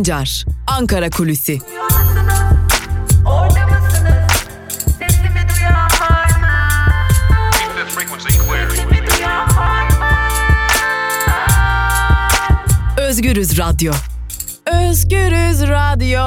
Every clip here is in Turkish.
Sancar, Ankara Kulüsi. Özgürüz Radyo. Özgürüz Radyo.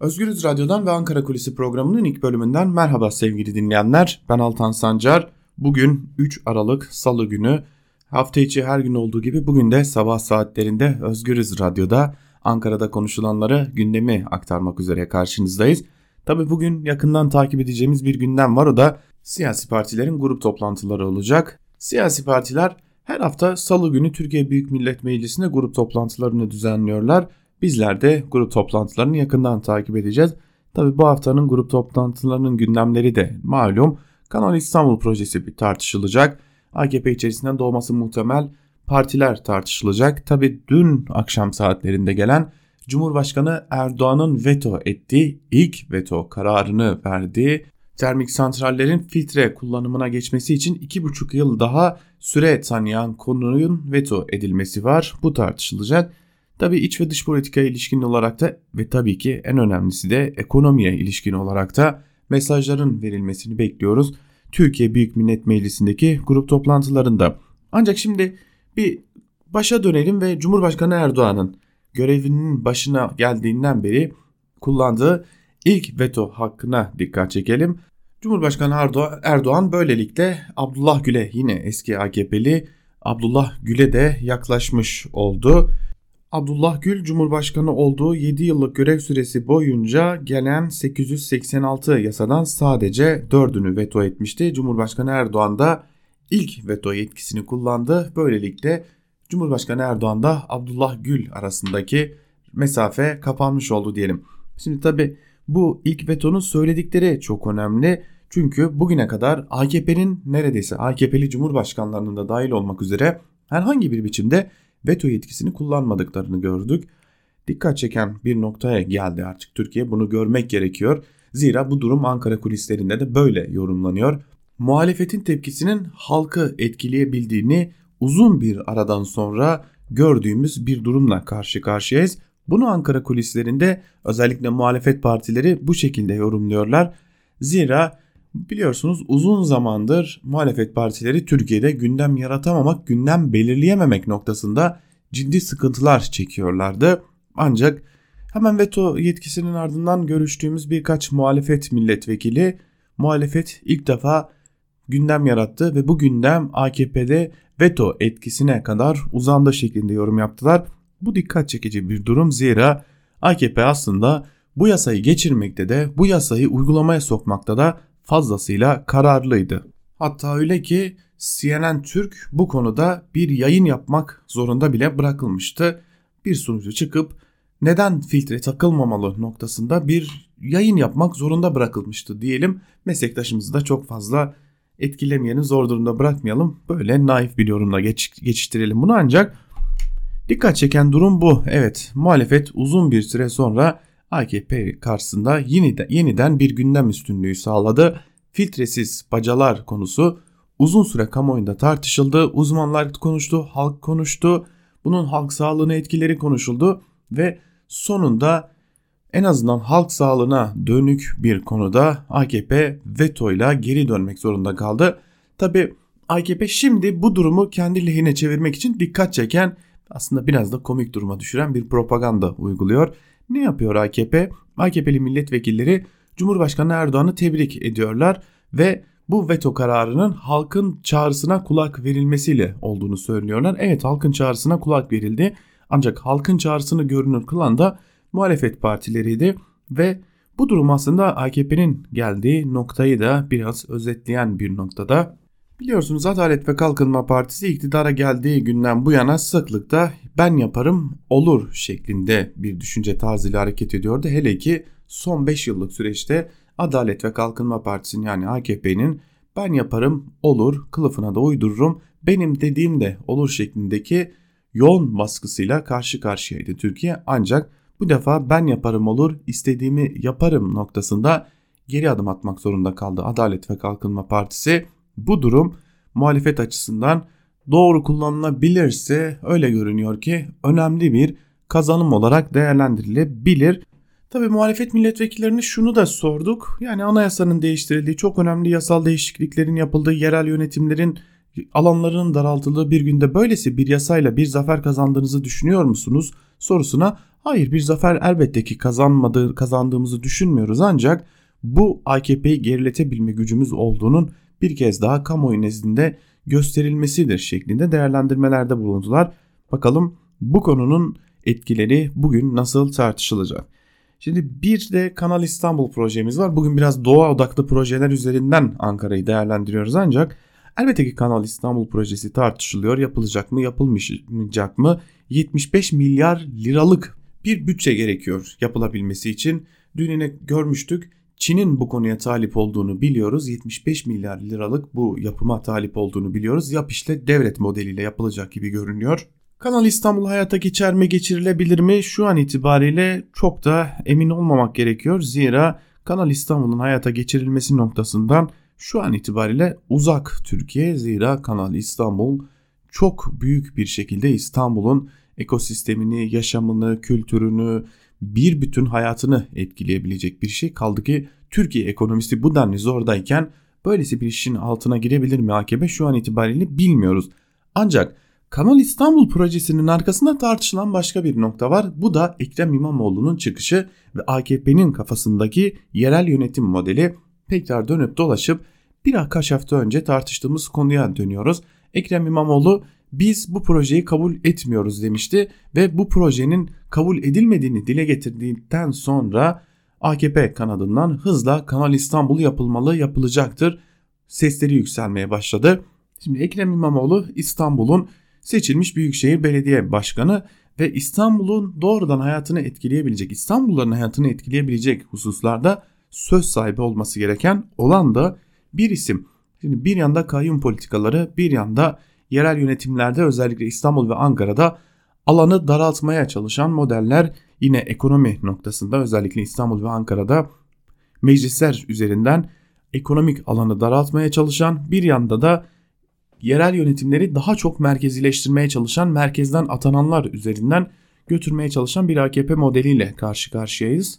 Özgürüz Radyo'dan ve Ankara Kulisi programının ilk bölümünden merhaba sevgili dinleyenler. Ben Altan Sancar. Bugün 3 Aralık Salı günü. Hafta içi her gün olduğu gibi bugün de sabah saatlerinde Özgürüz Radyo'da Ankara'da konuşulanları gündemi aktarmak üzere karşınızdayız. Tabi bugün yakından takip edeceğimiz bir gündem var o da siyasi partilerin grup toplantıları olacak. Siyasi partiler her hafta salı günü Türkiye Büyük Millet Meclisi'nde grup toplantılarını düzenliyorlar. Bizler de grup toplantılarını yakından takip edeceğiz. Tabi bu haftanın grup toplantılarının gündemleri de malum. Kanal İstanbul projesi bir tartışılacak. AKP içerisinden doğması muhtemel partiler tartışılacak. Tabi dün akşam saatlerinde gelen Cumhurbaşkanı Erdoğan'ın veto ettiği ilk veto kararını verdiği termik santrallerin filtre kullanımına geçmesi için 2,5 yıl daha süre tanıyan konunun veto edilmesi var. Bu tartışılacak. Tabi iç ve dış politikaya ilişkin olarak da ve tabii ki en önemlisi de ekonomiye ilişkin olarak da mesajların verilmesini bekliyoruz. Türkiye Büyük Millet Meclisi'ndeki grup toplantılarında. Ancak şimdi bir başa dönelim ve Cumhurbaşkanı Erdoğan'ın görevinin başına geldiğinden beri kullandığı ilk veto hakkına dikkat çekelim. Cumhurbaşkanı Erdoğan böylelikle Abdullah Gül'e yine eski AKP'li Abdullah Gül'e de yaklaşmış oldu. Abdullah Gül Cumhurbaşkanı olduğu 7 yıllık görev süresi boyunca gelen 886 yasadan sadece 4'ünü veto etmişti. Cumhurbaşkanı Erdoğan da ilk veto yetkisini kullandı. Böylelikle Cumhurbaşkanı Erdoğan da Abdullah Gül arasındaki mesafe kapanmış oldu diyelim. Şimdi tabi bu ilk vetonun söyledikleri çok önemli. Çünkü bugüne kadar AKP'nin neredeyse AKP'li cumhurbaşkanlarının da dahil olmak üzere herhangi bir biçimde veto yetkisini kullanmadıklarını gördük. Dikkat çeken bir noktaya geldi artık Türkiye bunu görmek gerekiyor. Zira bu durum Ankara kulislerinde de böyle yorumlanıyor. Muhalefetin tepkisinin halkı etkileyebildiğini uzun bir aradan sonra gördüğümüz bir durumla karşı karşıyayız. Bunu Ankara kulislerinde özellikle muhalefet partileri bu şekilde yorumluyorlar. Zira biliyorsunuz uzun zamandır muhalefet partileri Türkiye'de gündem yaratamamak, gündem belirleyememek noktasında ciddi sıkıntılar çekiyorlardı. Ancak hemen veto yetkisinin ardından görüştüğümüz birkaç muhalefet milletvekili muhalefet ilk defa gündem yarattı ve bu gündem AKP'de veto etkisine kadar uzandı şeklinde yorum yaptılar. Bu dikkat çekici bir durum zira AKP aslında bu yasayı geçirmekte de bu yasayı uygulamaya sokmakta da fazlasıyla kararlıydı. Hatta öyle ki CNN Türk bu konuda bir yayın yapmak zorunda bile bırakılmıştı. Bir sunucu çıkıp neden filtre takılmamalı noktasında bir yayın yapmak zorunda bırakılmıştı diyelim. Meslektaşımızı da çok fazla etkilemeyelim, zor durumda bırakmayalım. Böyle naif bir yorumla geç, geçiştirelim bunu ancak dikkat çeken durum bu. Evet muhalefet uzun bir süre sonra AKP karşısında yeniden, yeniden bir gündem üstünlüğü sağladı. Filtresiz bacalar konusu uzun süre kamuoyunda tartışıldı. Uzmanlar konuştu, halk konuştu. Bunun halk sağlığına etkileri konuşuldu ve sonunda en azından halk sağlığına dönük bir konuda AKP vetoyla geri dönmek zorunda kaldı. Tabi AKP şimdi bu durumu kendi lehine çevirmek için dikkat çeken aslında biraz da komik duruma düşüren bir propaganda uyguluyor. Ne yapıyor AKP? AKP'li milletvekilleri Cumhurbaşkanı Erdoğan'ı tebrik ediyorlar ve bu veto kararının halkın çağrısına kulak verilmesiyle olduğunu söylüyorlar. Evet halkın çağrısına kulak verildi. Ancak halkın çağrısını görünür kılan da muhalefet partileriydi ve bu durum aslında AKP'nin geldiği noktayı da biraz özetleyen bir noktada. Biliyorsunuz Adalet ve Kalkınma Partisi iktidara geldiği günden bu yana sıklıkta ben yaparım olur şeklinde bir düşünce tarzıyla hareket ediyordu. Hele ki son 5 yıllık süreçte Adalet ve Kalkınma Partisi'nin yani AKP'nin ben yaparım olur kılıfına da uydururum benim dediğim de olur şeklindeki yoğun baskısıyla karşı karşıyaydı Türkiye ancak bu defa ben yaparım olur istediğimi yaparım noktasında geri adım atmak zorunda kaldı Adalet ve Kalkınma Partisi. Bu durum muhalefet açısından doğru kullanılabilirse öyle görünüyor ki önemli bir kazanım olarak değerlendirilebilir. Tabi muhalefet milletvekillerine şunu da sorduk. Yani anayasanın değiştirildiği, çok önemli yasal değişikliklerin yapıldığı, yerel yönetimlerin alanlarının daraltıldığı bir günde böylesi bir yasayla bir zafer kazandığınızı düşünüyor musunuz? sorusuna hayır bir zafer elbette ki kazanmadığı, kazandığımızı düşünmüyoruz ancak bu AKP'yi geriletebilme gücümüz olduğunun bir kez daha kamuoyu nezdinde gösterilmesidir şeklinde değerlendirmelerde bulundular. Bakalım bu konunun etkileri bugün nasıl tartışılacak? Şimdi bir de Kanal İstanbul projemiz var. Bugün biraz doğa odaklı projeler üzerinden Ankara'yı değerlendiriyoruz ancak elbette ki Kanal İstanbul projesi tartışılıyor. Yapılacak mı, yapılmayacak mı? 75 milyar liralık bir bütçe gerekiyor yapılabilmesi için. Dün yine görmüştük. Çin'in bu konuya talip olduğunu biliyoruz. 75 milyar liralık bu yapıma talip olduğunu biliyoruz. Yap işte devlet modeliyle yapılacak gibi görünüyor. Kanal İstanbul hayata geçer mi geçirilebilir mi? Şu an itibariyle çok da emin olmamak gerekiyor. Zira Kanal İstanbul'un hayata geçirilmesi noktasından şu an itibariyle uzak Türkiye. Zira Kanal İstanbul çok büyük bir şekilde İstanbul'un ekosistemini, yaşamını, kültürünü, bir bütün hayatını etkileyebilecek bir şey. Kaldı ki Türkiye ekonomisi bu denli zordayken böylesi bir işin altına girebilir mi AKP şu an itibariyle bilmiyoruz. Ancak Kanal İstanbul projesinin arkasında tartışılan başka bir nokta var. Bu da Ekrem İmamoğlu'nun çıkışı ve AKP'nin kafasındaki yerel yönetim modeli tekrar dönüp dolaşıp birkaç hafta önce tartıştığımız konuya dönüyoruz. Ekrem İmamoğlu biz bu projeyi kabul etmiyoruz demişti ve bu projenin kabul edilmediğini dile getirdikten sonra AKP kanadından hızla Kanal İstanbul yapılmalı yapılacaktır sesleri yükselmeye başladı. Şimdi Ekrem İmamoğlu İstanbul'un seçilmiş Büyükşehir Belediye Başkanı ve İstanbul'un doğrudan hayatını etkileyebilecek, İstanbulluların hayatını etkileyebilecek hususlarda söz sahibi olması gereken olan da bir isim. Şimdi bir yanda kayyum politikaları, bir yanda yerel yönetimlerde özellikle İstanbul ve Ankara'da alanı daraltmaya çalışan modeller yine ekonomi noktasında özellikle İstanbul ve Ankara'da meclisler üzerinden ekonomik alanı daraltmaya çalışan bir yanda da yerel yönetimleri daha çok merkezileştirmeye çalışan merkezden atananlar üzerinden götürmeye çalışan bir AKP modeliyle karşı karşıyayız.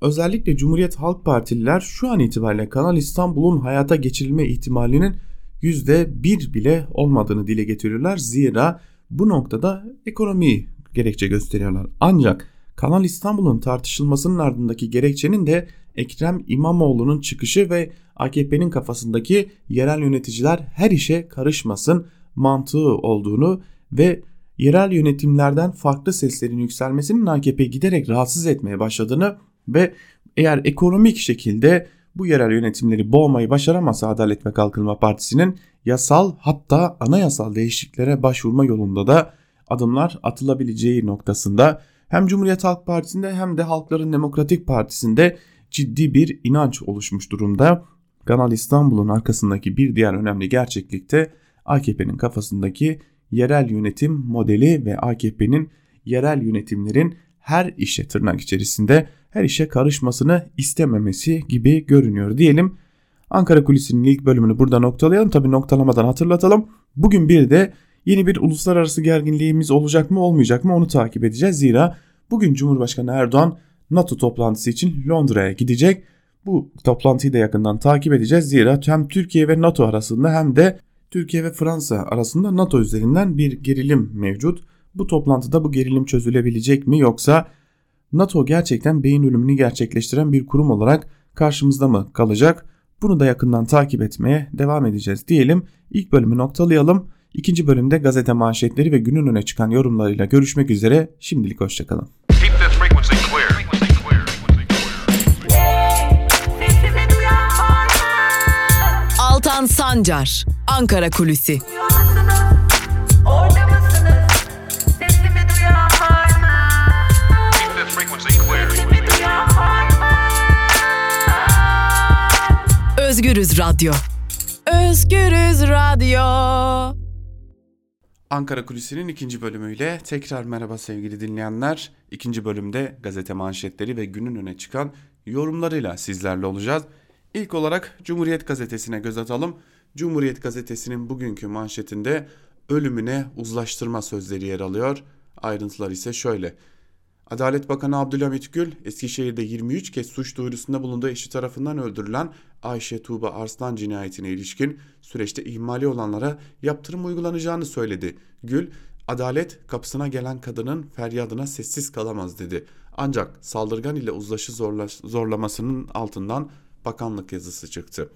Özellikle Cumhuriyet Halk Partililer şu an itibariyle Kanal İstanbul'un hayata geçirilme ihtimalinin %1 bile olmadığını dile getiriyorlar. Zira bu noktada ekonomiyi gerekçe gösteriyorlar. Ancak Kanal İstanbul'un tartışılmasının ardındaki gerekçenin de Ekrem İmamoğlu'nun çıkışı ve AKP'nin kafasındaki yerel yöneticiler her işe karışmasın mantığı olduğunu ve yerel yönetimlerden farklı seslerin yükselmesinin AKP giderek rahatsız etmeye başladığını ve eğer ekonomik şekilde bu yerel yönetimleri boğmayı başaramazsa Adalet ve Kalkınma Partisi'nin yasal hatta anayasal değişikliklere başvurma yolunda da adımlar atılabileceği noktasında hem Cumhuriyet Halk Partisi'nde hem de Halkların Demokratik Partisi'nde ciddi bir inanç oluşmuş durumda. Kanal İstanbul'un arkasındaki bir diğer önemli gerçeklikte AKP'nin kafasındaki yerel yönetim modeli ve AKP'nin yerel yönetimlerin her işe tırnak içerisinde her işe karışmasını istememesi gibi görünüyor diyelim. Ankara Kulisi'nin ilk bölümünü burada noktalayalım. Tabi noktalamadan hatırlatalım. Bugün bir de yeni bir uluslararası gerginliğimiz olacak mı olmayacak mı onu takip edeceğiz. Zira bugün Cumhurbaşkanı Erdoğan NATO toplantısı için Londra'ya gidecek. Bu toplantıyı da yakından takip edeceğiz. Zira hem Türkiye ve NATO arasında hem de Türkiye ve Fransa arasında NATO üzerinden bir gerilim mevcut. Bu toplantıda bu gerilim çözülebilecek mi yoksa NATO gerçekten beyin ölümünü gerçekleştiren bir kurum olarak karşımızda mı kalacak? Bunu da yakından takip etmeye devam edeceğiz diyelim. İlk bölümü noktalayalım. İkinci bölümde gazete manşetleri ve günün öne çıkan yorumlarıyla görüşmek üzere. Şimdilik hoşçakalın. Altan Sancar, Ankara Kulüsi. Özgürüz Radyo. Özgürüz Radyo. Ankara Kulisi'nin ikinci bölümüyle tekrar merhaba sevgili dinleyenler. İkinci bölümde gazete manşetleri ve günün öne çıkan yorumlarıyla sizlerle olacağız. İlk olarak Cumhuriyet Gazetesi'ne göz atalım. Cumhuriyet Gazetesi'nin bugünkü manşetinde ölümüne uzlaştırma sözleri yer alıyor. Ayrıntılar ise şöyle. Adalet Bakanı Abdülhamit Gül, Eskişehir'de 23 kez suç duyurusunda bulunduğu eşi tarafından öldürülen Ayşe Tuğba Arslan cinayetine ilişkin süreçte ihmali olanlara yaptırım uygulanacağını söyledi. Gül, adalet kapısına gelen kadının feryadına sessiz kalamaz dedi. Ancak saldırgan ile uzlaşı zorla, zorlamasının altından bakanlık yazısı çıktı.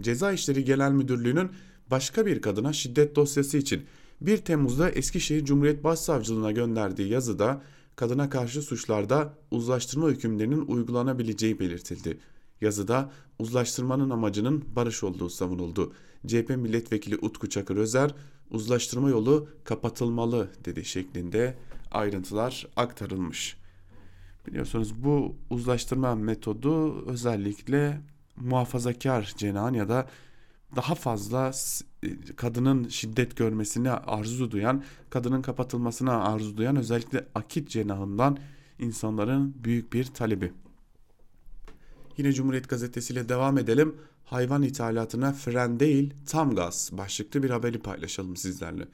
Ceza İşleri Genel Müdürlüğü'nün başka bir kadına şiddet dosyası için 1 Temmuz'da Eskişehir Cumhuriyet Başsavcılığına gönderdiği yazıda kadına karşı suçlarda uzlaştırma hükümlerinin uygulanabileceği belirtildi. Yazıda uzlaştırmanın amacının barış olduğu savunuldu. CHP milletvekili Utku Çakır Özer uzlaştırma yolu kapatılmalı dedi şeklinde ayrıntılar aktarılmış. Biliyorsunuz bu uzlaştırma metodu özellikle muhafazakar cenahın ya da daha fazla kadının şiddet görmesini arzu duyan, kadının kapatılmasına arzu duyan özellikle akit cenahından insanların büyük bir talebi. Yine Cumhuriyet Gazetesi ile devam edelim. Hayvan ithalatına fren değil tam gaz başlıklı bir haberi paylaşalım sizlerle.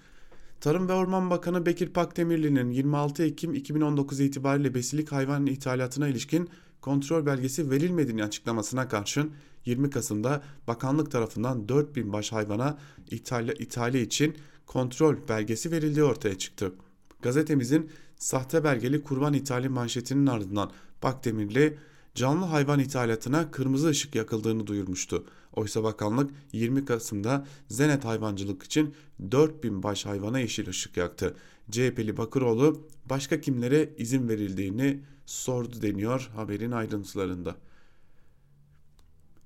Tarım ve Orman Bakanı Bekir Pakdemirli'nin 26 Ekim 2019 itibariyle besilik hayvan ithalatına ilişkin kontrol belgesi verilmediğini açıklamasına karşın 20 Kasım'da bakanlık tarafından 4000 baş hayvana ithali için kontrol belgesi verildiği ortaya çıktı. Gazetemizin sahte belgeli kurban ithali manşetinin ardından Bakdemirli canlı hayvan ithalatına kırmızı ışık yakıldığını duyurmuştu. Oysa bakanlık 20 Kasım'da zenet hayvancılık için 4000 baş hayvana yeşil ışık yaktı. CHP'li Bakıroğlu başka kimlere izin verildiğini sordu deniyor haberin ayrıntılarında.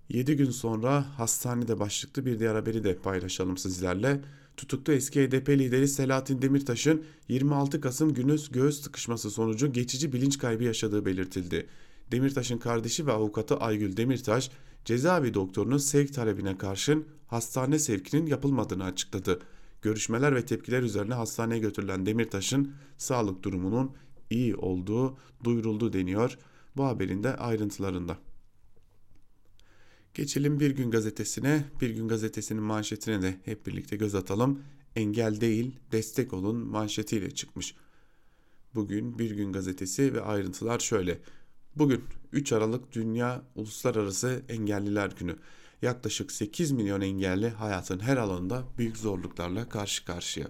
7 gün sonra hastanede başlıklı bir diğer haberi de paylaşalım sizlerle. Tutuklu eski HDP lideri Selahattin Demirtaş'ın 26 Kasım günü göğüs sıkışması sonucu geçici bilinç kaybı yaşadığı belirtildi. Demirtaş'ın kardeşi ve avukatı Aygül Demirtaş cezaevi doktorunun sevk talebine karşın hastane sevkinin yapılmadığını açıkladı. Görüşmeler ve tepkiler üzerine hastaneye götürülen Demirtaş'ın sağlık durumunun iyi olduğu duyuruldu deniyor bu haberin de ayrıntılarında. Geçelim Bir Gün Gazetesi'ne. Bir Gün Gazetesi'nin manşetine de hep birlikte göz atalım. Engel değil, destek olun manşetiyle çıkmış. Bugün Bir Gün Gazetesi ve ayrıntılar şöyle. Bugün 3 Aralık Dünya Uluslararası Engelliler Günü. Yaklaşık 8 milyon engelli hayatın her alanında büyük zorluklarla karşı karşıya.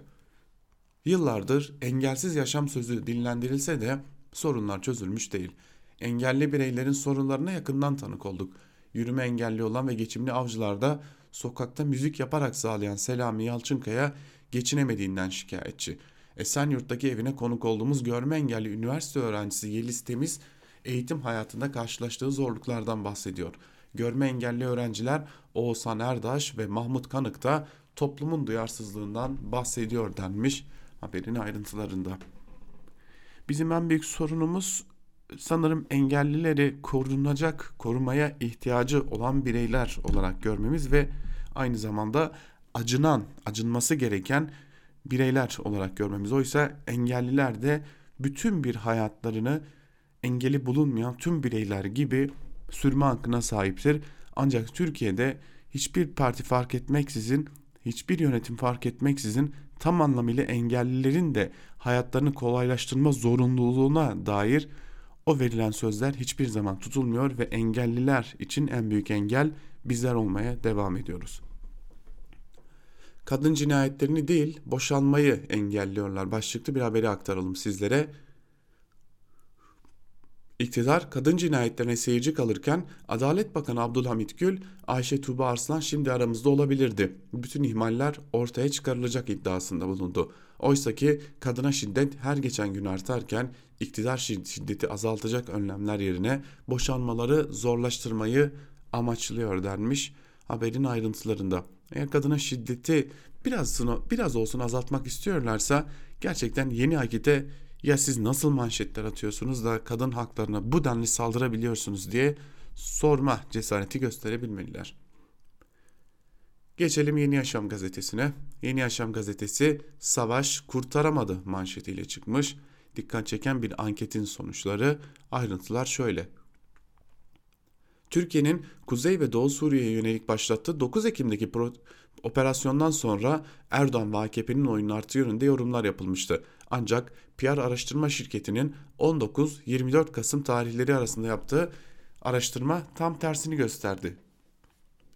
Yıllardır engelsiz yaşam sözü dinlendirilse de sorunlar çözülmüş değil. Engelli bireylerin sorunlarına yakından tanık olduk. Yürüme engelli olan ve geçimli avcılarda sokakta müzik yaparak sağlayan Selami Yalçınkaya geçinemediğinden şikayetçi. Esenyurt'taki evine konuk olduğumuz görme engelli üniversite öğrencisi Yeliz Temiz eğitim hayatında karşılaştığı zorluklardan bahsediyor. Görme engelli öğrenciler Oğuzhan Erdaş ve Mahmut Kanık da toplumun duyarsızlığından bahsediyor denmiş haberin ayrıntılarında. Bizim en büyük sorunumuz sanırım engellileri korunacak, korumaya ihtiyacı olan bireyler olarak görmemiz ve aynı zamanda acınan, acınması gereken bireyler olarak görmemiz. Oysa engelliler de bütün bir hayatlarını engeli bulunmayan tüm bireyler gibi sürme hakkına sahiptir. Ancak Türkiye'de hiçbir parti fark etmeksizin, hiçbir yönetim fark etmeksizin tam anlamıyla engellilerin de hayatlarını kolaylaştırma zorunluluğuna dair o verilen sözler hiçbir zaman tutulmuyor ve engelliler için en büyük engel bizler olmaya devam ediyoruz. Kadın cinayetlerini değil boşanmayı engelliyorlar. Başlıklı bir haberi aktaralım sizlere. İktidar kadın cinayetlerine seyirci kalırken Adalet Bakanı Abdülhamit Gül, Ayşe Tuğba Arslan şimdi aramızda olabilirdi. Bütün ihmaller ortaya çıkarılacak iddiasında bulundu. Oysa ki kadına şiddet her geçen gün artarken iktidar şiddeti azaltacak önlemler yerine boşanmaları zorlaştırmayı amaçlıyor denmiş haberin ayrıntılarında. Eğer kadına şiddeti biraz, biraz olsun azaltmak istiyorlarsa gerçekten yeni akite ya siz nasıl manşetler atıyorsunuz da kadın haklarına bu denli saldırabiliyorsunuz diye sorma cesareti gösterebilmeliler. Geçelim Yeni Yaşam gazetesine. Yeni Yaşam gazetesi savaş kurtaramadı manşetiyle çıkmış. Dikkat çeken bir anketin sonuçları ayrıntılar şöyle. Türkiye'nin Kuzey ve Doğu Suriye'ye yönelik başlattığı 9 Ekim'deki operasyondan sonra Erdoğan ve AKP'nin oyunun artı yönünde yorumlar yapılmıştı. Ancak PR araştırma şirketinin 19-24 Kasım tarihleri arasında yaptığı araştırma tam tersini gösterdi.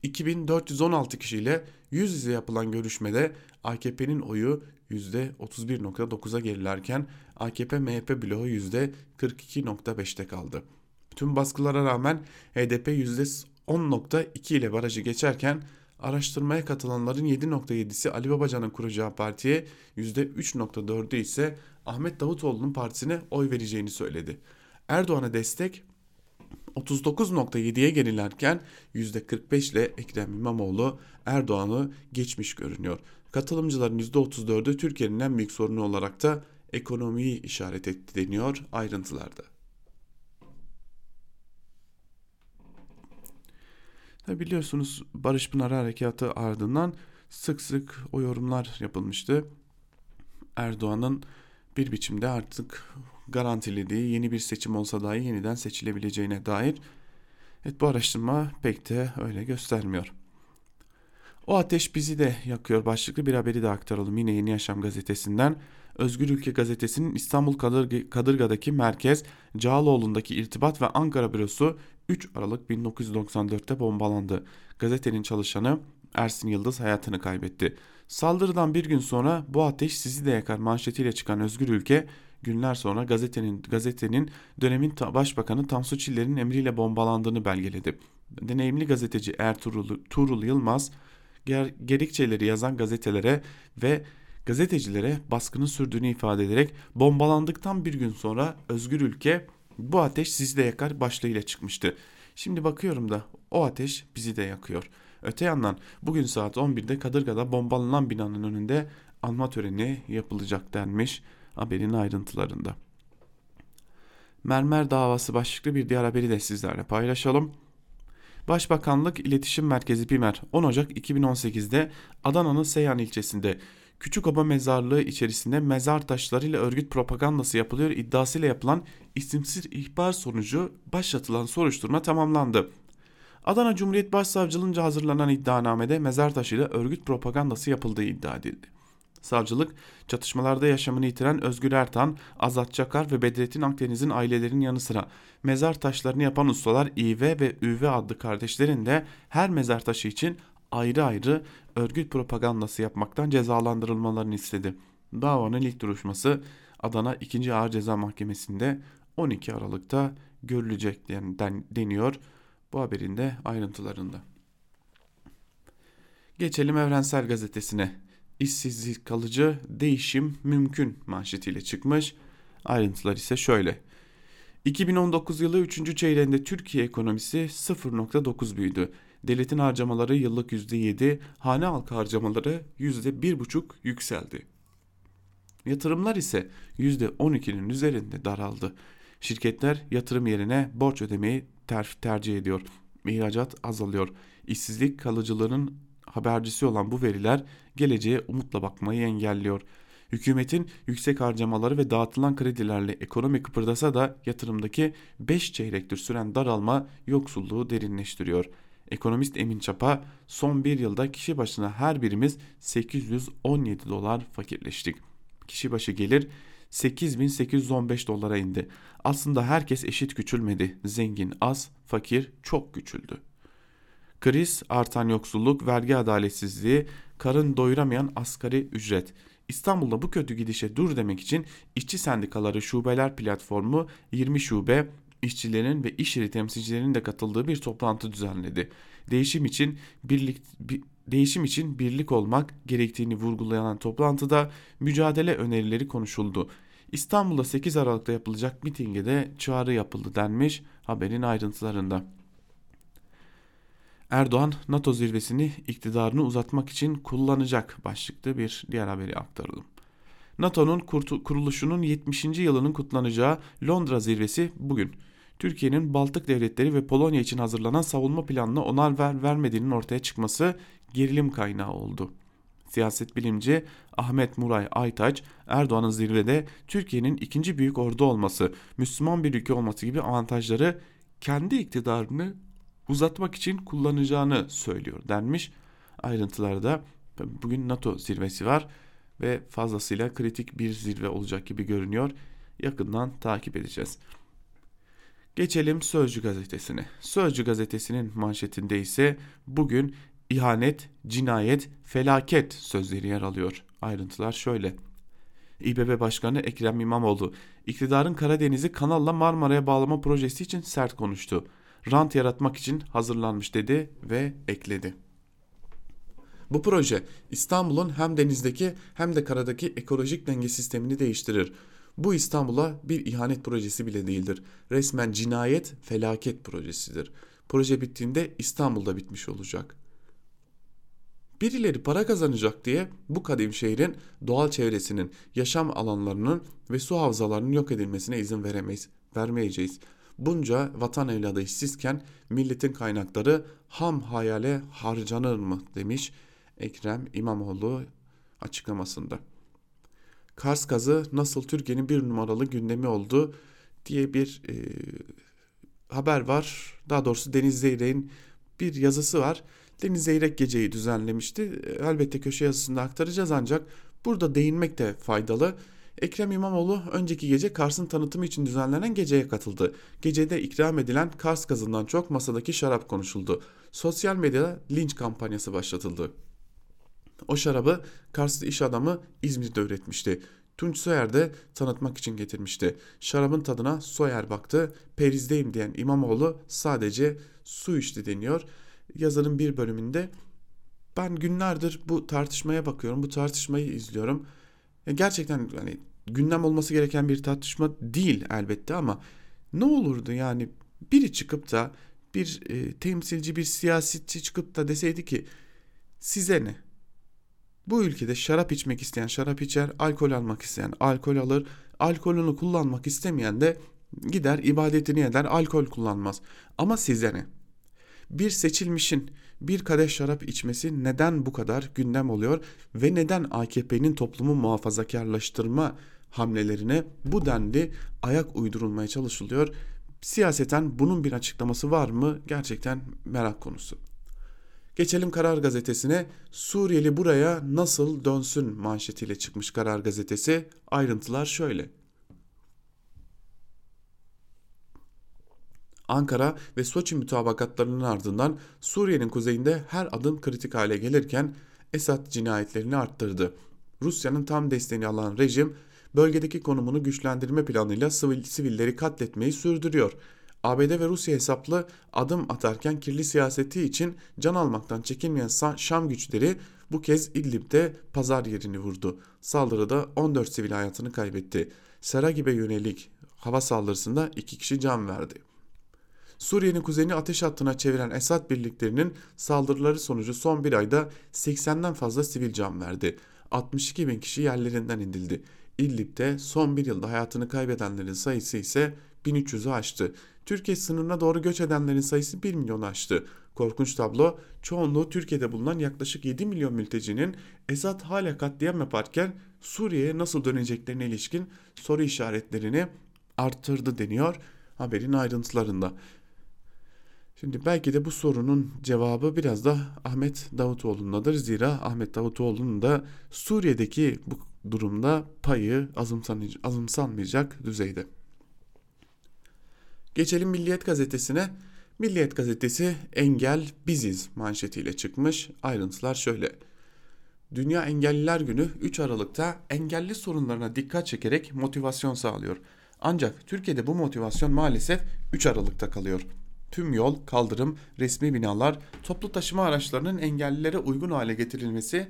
2416 kişiyle yüz yüze yapılan görüşmede AKP'nin oyu %31.9'a gerilerken AKP-MHP bloğu %42.5'te kaldı. Tüm baskılara rağmen HDP %10.2 ile barajı geçerken araştırmaya katılanların 7.7'si Ali Babacan'ın kuracağı partiye %3.4'ü ise Ahmet Davutoğlu'nun partisine oy vereceğini söyledi. Erdoğan'a destek 39.7'ye gerilerken %45 ile Ekrem İmamoğlu Erdoğan'ı geçmiş görünüyor. Katılımcıların %34'ü Türkiye'nin en büyük sorunu olarak da ekonomiyi işaret etti deniyor ayrıntılarda. Biliyorsunuz Barış Pınar Harekatı ardından sık sık o yorumlar yapılmıştı. Erdoğan'ın bir biçimde artık garantilediği yeni bir seçim olsa dahi yeniden seçilebileceğine dair. Evet bu araştırma pek de öyle göstermiyor. O ateş bizi de yakıyor başlıklı bir haberi de aktaralım yine Yeni Yaşam gazetesinden. Özgür Ülke gazetesinin İstanbul Kadırga'daki merkez Cağaloğlu'ndaki irtibat ve Ankara bürosu 3 Aralık 1994'te bombalandı. Gazetenin çalışanı Ersin Yıldız hayatını kaybetti. Saldırıdan bir gün sonra bu ateş sizi de yakar manşetiyle çıkan Özgür Ülke günler sonra gazetenin gazetenin dönemin başbakanı Tansu Çiller'in emriyle bombalandığını belgeledi. Deneyimli gazeteci Ertuğrul Tuğrul Yılmaz ger gerekçeleri yazan gazetelere ve gazetecilere baskını sürdüğünü ifade ederek bombalandıktan bir gün sonra Özgür Ülke bu ateş sizi de yakar başlığıyla çıkmıştı. Şimdi bakıyorum da o ateş bizi de yakıyor. Öte yandan bugün saat 11'de Kadırga'da bombalanan binanın önünde anma töreni yapılacak denmiş haberin ayrıntılarında. Mermer davası başlıklı bir diğer haberi de sizlerle paylaşalım. Başbakanlık İletişim Merkezi BİMER 10 Ocak 2018'de Adana'nın Seyhan ilçesinde Küçükoba mezarlığı içerisinde mezar taşlarıyla örgüt propagandası yapılıyor iddiasıyla yapılan isimsiz ihbar sonucu başlatılan soruşturma tamamlandı. Adana Cumhuriyet Başsavcılığınca hazırlanan iddianamede mezar taşıyla örgüt propagandası yapıldığı iddia edildi. Savcılık çatışmalarda yaşamını yitiren Özgür Ertan, Azat Çakar ve Bedrettin Akdeniz'in ailelerinin yanı sıra mezar taşlarını yapan ustalar İV ve Üv adlı kardeşlerin de her mezar taşı için ayrı ayrı örgüt propagandası yapmaktan cezalandırılmalarını istedi. Davanın ilk duruşması Adana 2. Ağır Ceza Mahkemesi'nde 12 Aralık'ta görülecek deniyor bu haberin de ayrıntılarında. Geçelim Evrensel Gazetesi'ne. İşsizlik kalıcı, değişim mümkün manşetiyle çıkmış. Ayrıntılar ise şöyle. 2019 yılı 3. çeyreğinde Türkiye ekonomisi 0.9 büyüdü. Devletin harcamaları yıllık %7, hane halkı harcamaları %1.5 yükseldi. Yatırımlar ise %12'nin üzerinde daraldı. Şirketler yatırım yerine borç ödemeyi ter tercih ediyor. İhracat azalıyor. İşsizlik kalıcılığının habercisi olan bu veriler geleceğe umutla bakmayı engelliyor. Hükümetin yüksek harcamaları ve dağıtılan kredilerle ekonomi kıpırdasa da yatırımdaki 5 çeyrektir süren daralma yoksulluğu derinleştiriyor. Ekonomist Emin Çapa son bir yılda kişi başına her birimiz 817 dolar fakirleştik. Kişi başı gelir 8815 dolara indi. Aslında herkes eşit küçülmedi. Zengin az, fakir çok küçüldü. Kriz, artan yoksulluk, vergi adaletsizliği, karın doyuramayan asgari ücret. İstanbul'da bu kötü gidişe dur demek için işçi sendikaları şubeler platformu 20 şube işçilerin ve iş yeri temsilcilerinin de katıldığı bir toplantı düzenledi. Değişim için birlik bir, değişim için birlik olmak gerektiğini vurgulayan toplantıda mücadele önerileri konuşuldu. İstanbul'da 8 Aralık'ta yapılacak mitinge de çağrı yapıldı denmiş haberin ayrıntılarında. Erdoğan NATO zirvesini iktidarını uzatmak için kullanacak başlıklı bir diğer haberi aktaralım. NATO'nun kuruluşunun 70. yılının kutlanacağı Londra zirvesi bugün. Türkiye'nin Baltık devletleri ve Polonya için hazırlanan savunma planına onar ver vermediğinin ortaya çıkması gerilim kaynağı oldu. Siyaset bilimci Ahmet Muray Aytaç, Erdoğan'ın zirvede Türkiye'nin ikinci büyük ordu olması, Müslüman bir ülke olması gibi avantajları kendi iktidarını uzatmak için kullanacağını söylüyor denmiş. Ayrıntılarda bugün NATO zirvesi var ve fazlasıyla kritik bir zirve olacak gibi görünüyor. Yakından takip edeceğiz. Geçelim Sözcü gazetesine. Sözcü gazetesinin manşetinde ise bugün ihanet, cinayet, felaket sözleri yer alıyor. Ayrıntılar şöyle. İBB Başkanı Ekrem İmamoğlu, iktidarın Karadeniz'i kanalla Marmara'ya bağlama projesi için sert konuştu. Rant yaratmak için hazırlanmış dedi ve ekledi. Bu proje İstanbul'un hem denizdeki hem de karadaki ekolojik denge sistemini değiştirir. Bu İstanbul'a bir ihanet projesi bile değildir. Resmen cinayet, felaket projesidir. Proje bittiğinde İstanbul'da bitmiş olacak. Birileri para kazanacak diye bu kadim şehrin doğal çevresinin, yaşam alanlarının ve su havzalarının yok edilmesine izin veremeyiz, vermeyeceğiz. Bunca vatan evladı işsizken milletin kaynakları ham hayale harcanır mı demiş Ekrem İmamoğlu açıklamasında. Kars gazı nasıl Türkiye'nin bir numaralı gündemi oldu diye bir e, haber var. Daha doğrusu Deniz Zeyrek'in bir yazısı var. Deniz Zeyrek geceyi düzenlemişti. Elbette köşe yazısında aktaracağız ancak burada değinmek de faydalı. Ekrem İmamoğlu önceki gece Kars'ın tanıtımı için düzenlenen geceye katıldı. Gecede ikram edilen Kars gazından çok masadaki şarap konuşuldu. Sosyal medyada linç kampanyası başlatıldı. O şarabı Karslı iş adamı İzmir'de üretmişti. Tunç Soyer de tanıtmak için getirmişti. Şarabın tadına Soyer baktı. Perizdeyim diyen İmamoğlu sadece su içti deniyor. Yazarın bir bölümünde ben günlerdir bu tartışmaya bakıyorum. Bu tartışmayı izliyorum. Gerçekten hani gündem olması gereken bir tartışma değil elbette ama ne olurdu yani biri çıkıp da bir e, temsilci bir siyasetçi çıkıp da deseydi ki size ne? Bu ülkede şarap içmek isteyen şarap içer, alkol almak isteyen alkol alır, alkolünü kullanmak istemeyen de gider ibadetini eder, alkol kullanmaz. Ama size ne? Bir seçilmişin bir kadeh şarap içmesi neden bu kadar gündem oluyor ve neden AKP'nin toplumu muhafazakarlaştırma hamlelerine bu denli ayak uydurulmaya çalışılıyor? Siyaseten bunun bir açıklaması var mı? Gerçekten merak konusu. Geçelim Karar Gazetesi'ne. Suriyeli buraya nasıl dönsün manşetiyle çıkmış Karar Gazetesi. Ayrıntılar şöyle. Ankara ve Soçi mütabakatlarının ardından Suriye'nin kuzeyinde her adım kritik hale gelirken Esad cinayetlerini arttırdı. Rusya'nın tam desteğini alan rejim bölgedeki konumunu güçlendirme planıyla sivil, sivilleri katletmeyi sürdürüyor. ABD ve Rusya hesaplı adım atarken kirli siyaseti için can almaktan çekinmeyen Şam güçleri bu kez İdlib'de pazar yerini vurdu. Saldırıda 14 sivil hayatını kaybetti. Seragib'e yönelik hava saldırısında 2 kişi can verdi. Suriye'nin kuzeyini ateş hattına çeviren Esad birliklerinin saldırıları sonucu son bir ayda 80'den fazla sivil can verdi. 62 bin kişi yerlerinden indildi. İdlib'de son bir yılda hayatını kaybedenlerin sayısı ise 1300'ü aştı. Türkiye sınırına doğru göç edenlerin sayısı 1 milyonu aştı. Korkunç tablo çoğunluğu Türkiye'de bulunan yaklaşık 7 milyon mültecinin Esad hala katliam yaparken Suriye'ye nasıl döneceklerine ilişkin soru işaretlerini arttırdı deniyor haberin ayrıntılarında. Şimdi belki de bu sorunun cevabı biraz da Ahmet Davutoğlu'ndadır. Zira Ahmet Davutoğlu'nun da Suriye'deki bu durumda payı azımsanmayacak düzeyde. Geçelim Milliyet Gazetesi'ne. Milliyet Gazetesi engel biziz manşetiyle çıkmış. Ayrıntılar şöyle. Dünya Engelliler Günü 3 Aralık'ta engelli sorunlarına dikkat çekerek motivasyon sağlıyor. Ancak Türkiye'de bu motivasyon maalesef 3 Aralık'ta kalıyor. Tüm yol, kaldırım, resmi binalar, toplu taşıma araçlarının engellilere uygun hale getirilmesi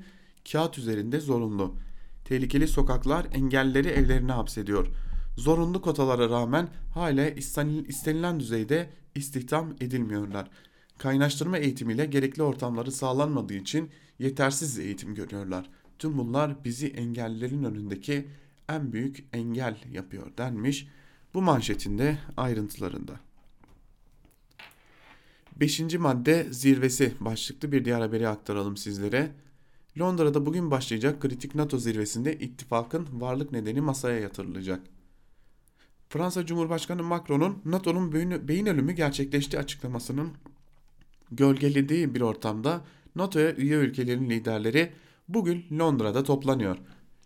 kağıt üzerinde zorunlu. Tehlikeli sokaklar engellileri evlerine hapsediyor. Zorunlu kotalara rağmen hala istenilen düzeyde istihdam edilmiyorlar. Kaynaştırma eğitimiyle gerekli ortamları sağlanmadığı için yetersiz eğitim görüyorlar. Tüm bunlar bizi engellilerin önündeki en büyük engel yapıyor denmiş bu manşetinde ayrıntılarında. Beşinci madde zirvesi başlıklı bir diğer haberi aktaralım sizlere. Londra'da bugün başlayacak kritik NATO zirvesinde ittifakın varlık nedeni masaya yatırılacak. Fransa Cumhurbaşkanı Macron'un NATO'nun beyin, ölümü gerçekleşti açıklamasının gölgelediği bir ortamda NATO'ya üye ülkelerin liderleri bugün Londra'da toplanıyor.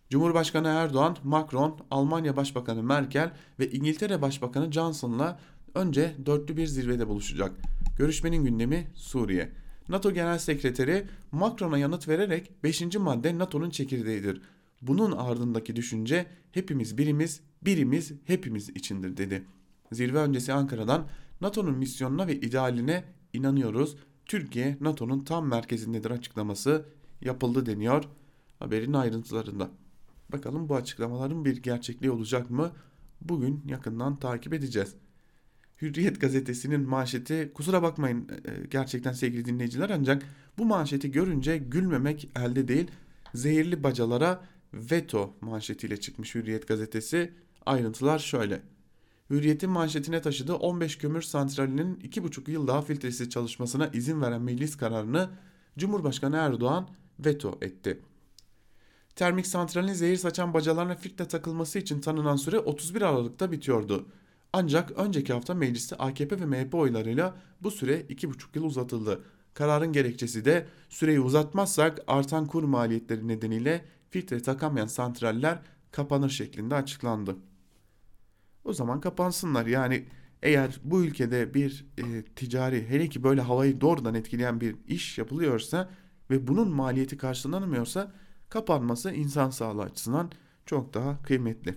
Cumhurbaşkanı Erdoğan, Macron, Almanya Başbakanı Merkel ve İngiltere Başbakanı Johnson'la önce dörtlü bir zirvede buluşacak. Görüşmenin gündemi Suriye. NATO Genel Sekreteri Macron'a yanıt vererek 5. madde NATO'nun çekirdeğidir. Bunun ardındaki düşünce hepimiz birimiz, birimiz hepimiz içindir dedi. Zirve öncesi Ankara'dan NATO'nun misyonuna ve idealine inanıyoruz. Türkiye NATO'nun tam merkezindedir açıklaması yapıldı deniyor haberin ayrıntılarında. Bakalım bu açıklamaların bir gerçekliği olacak mı? Bugün yakından takip edeceğiz. Hürriyet gazetesinin manşeti kusura bakmayın e, gerçekten sevgili dinleyiciler ancak bu manşeti görünce gülmemek elde değil zehirli bacalara veto manşetiyle çıkmış Hürriyet gazetesi ayrıntılar şöyle. Hürriyet'in manşetine taşıdığı 15 kömür santralinin 2,5 yıl daha filtresi çalışmasına izin veren meclis kararını Cumhurbaşkanı Erdoğan veto etti. Termik santralin zehir saçan bacalarına filtre takılması için tanınan süre 31 Aralık'ta bitiyordu. Ancak önceki hafta mecliste AKP ve MHP oylarıyla bu süre 2,5 yıl uzatıldı. Kararın gerekçesi de süreyi uzatmazsak artan kur maliyetleri nedeniyle filtre takamayan santraller kapanır şeklinde açıklandı. O zaman kapansınlar. Yani eğer bu ülkede bir e, ticari hele ki böyle havayı doğrudan etkileyen bir iş yapılıyorsa ve bunun maliyeti karşılanamıyorsa kapanması insan sağlığı açısından çok daha kıymetli.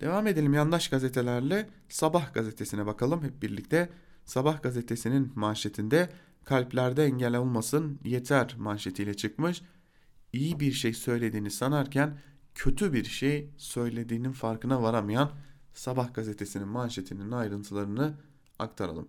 Devam edelim yandaş gazetelerle Sabah gazetesine bakalım hep birlikte. Sabah gazetesinin manşetinde kalplerde engel olmasın yeter manşetiyle çıkmış. İyi bir şey söylediğini sanarken kötü bir şey söylediğinin farkına varamayan Sabah gazetesinin manşetinin ayrıntılarını aktaralım.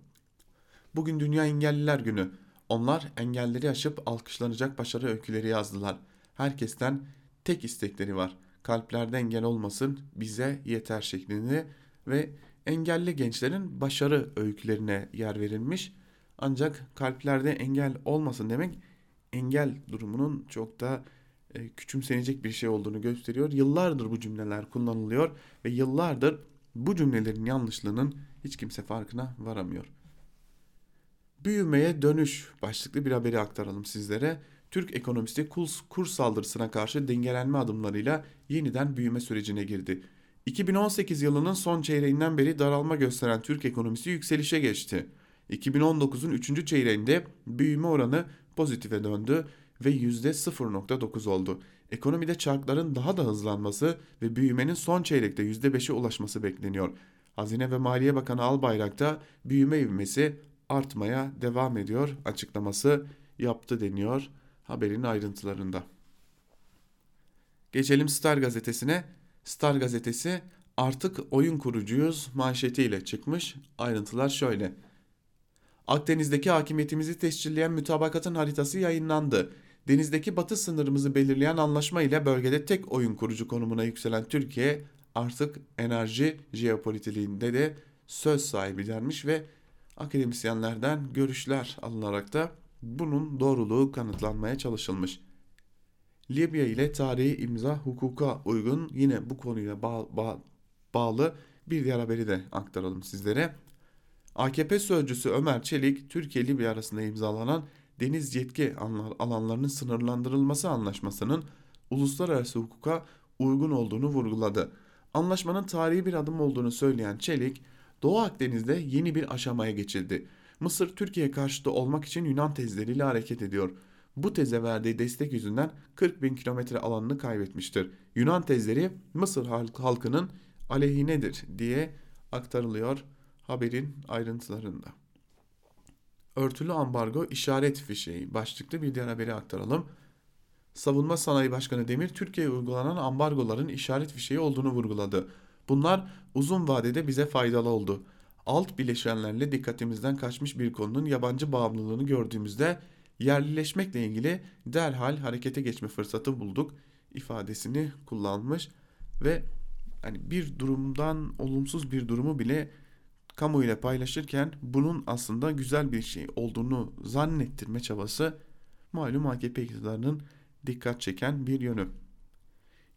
Bugün Dünya Engelliler Günü. Onlar engelleri aşıp alkışlanacak başarı öyküleri yazdılar. Herkesten tek istekleri var. Kalplerde engel olmasın bize yeter şeklinde ve engelli gençlerin başarı öykülerine yer verilmiş. Ancak kalplerde engel olmasın demek engel durumunun çok da e, küçümsenecek bir şey olduğunu gösteriyor. Yıllardır bu cümleler kullanılıyor ve yıllardır bu cümlelerin yanlışlığının hiç kimse farkına varamıyor. Büyümeye dönüş başlıklı bir haberi aktaralım sizlere. Türk ekonomisi kur saldırısına karşı dengelenme adımlarıyla yeniden büyüme sürecine girdi. 2018 yılının son çeyreğinden beri daralma gösteren Türk ekonomisi yükselişe geçti. 2019'un 3. çeyreğinde büyüme oranı pozitife döndü ve %0.9 oldu. Ekonomide çarkların daha da hızlanması ve büyümenin son çeyrekte %5'e ulaşması bekleniyor. Hazine ve Maliye Bakanı Albayrak da büyüme ivmesi artmaya devam ediyor açıklaması yaptı deniyor haberin ayrıntılarında. Geçelim Star gazetesine. Star gazetesi artık oyun kurucuyuz manşetiyle çıkmış. Ayrıntılar şöyle. Akdeniz'deki hakimiyetimizi tescilleyen mütabakatın haritası yayınlandı. Denizdeki batı sınırımızı belirleyen anlaşma ile bölgede tek oyun kurucu konumuna yükselen Türkiye artık enerji jeopolitiğinde de söz sahibi denmiş ve akademisyenlerden görüşler alınarak da bunun doğruluğu kanıtlanmaya çalışılmış. Libya ile tarihi imza hukuka uygun yine bu konuyla bağ, bağ, bağlı bir diğer haberi de aktaralım sizlere. AKP sözcüsü Ömer Çelik, Türkiye-Libya arasında imzalanan deniz yetki alanlarının sınırlandırılması anlaşmasının uluslararası hukuka uygun olduğunu vurguladı. Anlaşmanın tarihi bir adım olduğunu söyleyen Çelik, Doğu Akdeniz'de yeni bir aşamaya geçildi. Mısır Türkiye karşıtı olmak için Yunan tezleriyle hareket ediyor. Bu teze verdiği destek yüzünden 40 bin kilometre alanını kaybetmiştir. Yunan tezleri Mısır halkının aleyhinedir diye aktarılıyor haberin ayrıntılarında. Örtülü ambargo işaret fişeği başlıklı bir diğer haberi aktaralım. Savunma Sanayi Başkanı Demir Türkiye'ye uygulanan ambargoların işaret fişeği olduğunu vurguladı. Bunlar uzun vadede bize faydalı oldu. Alt bileşenlerle dikkatimizden kaçmış bir konunun yabancı bağımlılığını gördüğümüzde yerlileşmekle ilgili derhal harekete geçme fırsatı bulduk ifadesini kullanmış ve hani bir durumdan olumsuz bir durumu bile kamuoyuyla paylaşırken bunun aslında güzel bir şey olduğunu zannettirme çabası malum AKP iktidarının dikkat çeken bir yönü.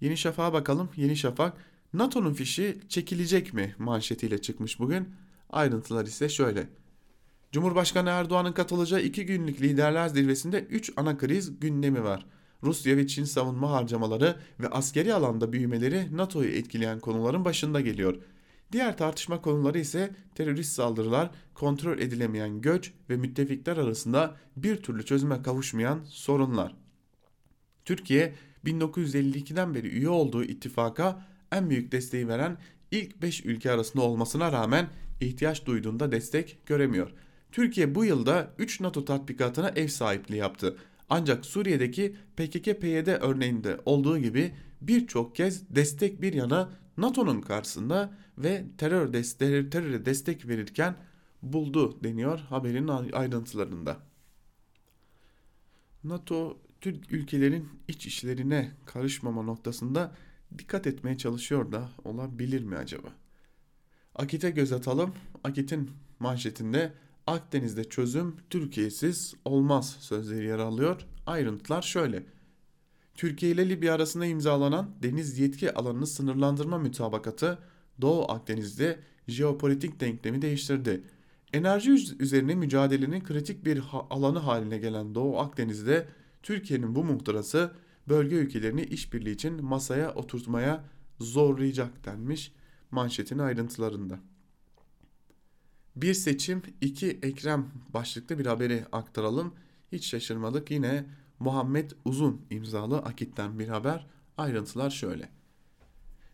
Yeni Şafak'a bakalım. Yeni Şafak NATO'nun fişi çekilecek mi manşetiyle çıkmış bugün. Ayrıntılar ise şöyle. Cumhurbaşkanı Erdoğan'ın katılacağı iki günlük liderler zirvesinde 3 ana kriz gündemi var. Rusya ve Çin savunma harcamaları ve askeri alanda büyümeleri NATO'yu etkileyen konuların başında geliyor. Diğer tartışma konuları ise terörist saldırılar, kontrol edilemeyen göç ve müttefikler arasında bir türlü çözüme kavuşmayan sorunlar. Türkiye 1952'den beri üye olduğu ittifaka en büyük desteği veren ilk 5 ülke arasında olmasına rağmen ihtiyaç duyduğunda destek göremiyor. Türkiye bu yılda 3 NATO tatbikatına ev sahipliği yaptı. Ancak Suriye'deki PKK-PYD örneğinde olduğu gibi birçok kez destek bir yana NATO'nun karşısında ve terör destek, teröre destek verirken buldu deniyor haberin ayrıntılarında. NATO Türk ülkelerin iç işlerine karışmama noktasında dikkat etmeye çalışıyor da olabilir mi acaba? Akit'e göz atalım. Akit'in manşetinde Akdeniz'de çözüm Türkiye'siz olmaz sözleri yer alıyor. Ayrıntılar şöyle. Türkiye ile Libya arasında imzalanan deniz yetki alanını sınırlandırma mütabakatı Doğu Akdeniz'de jeopolitik denklemi değiştirdi. Enerji üzerine mücadelenin kritik bir alanı haline gelen Doğu Akdeniz'de Türkiye'nin bu muhtırası bölge ülkelerini işbirliği için masaya oturtmaya zorlayacak denmiş manşetin ayrıntılarında. Bir seçim, iki Ekrem başlıklı bir haberi aktaralım. Hiç şaşırmadık yine Muhammed Uzun imzalı Akit'ten bir haber. Ayrıntılar şöyle.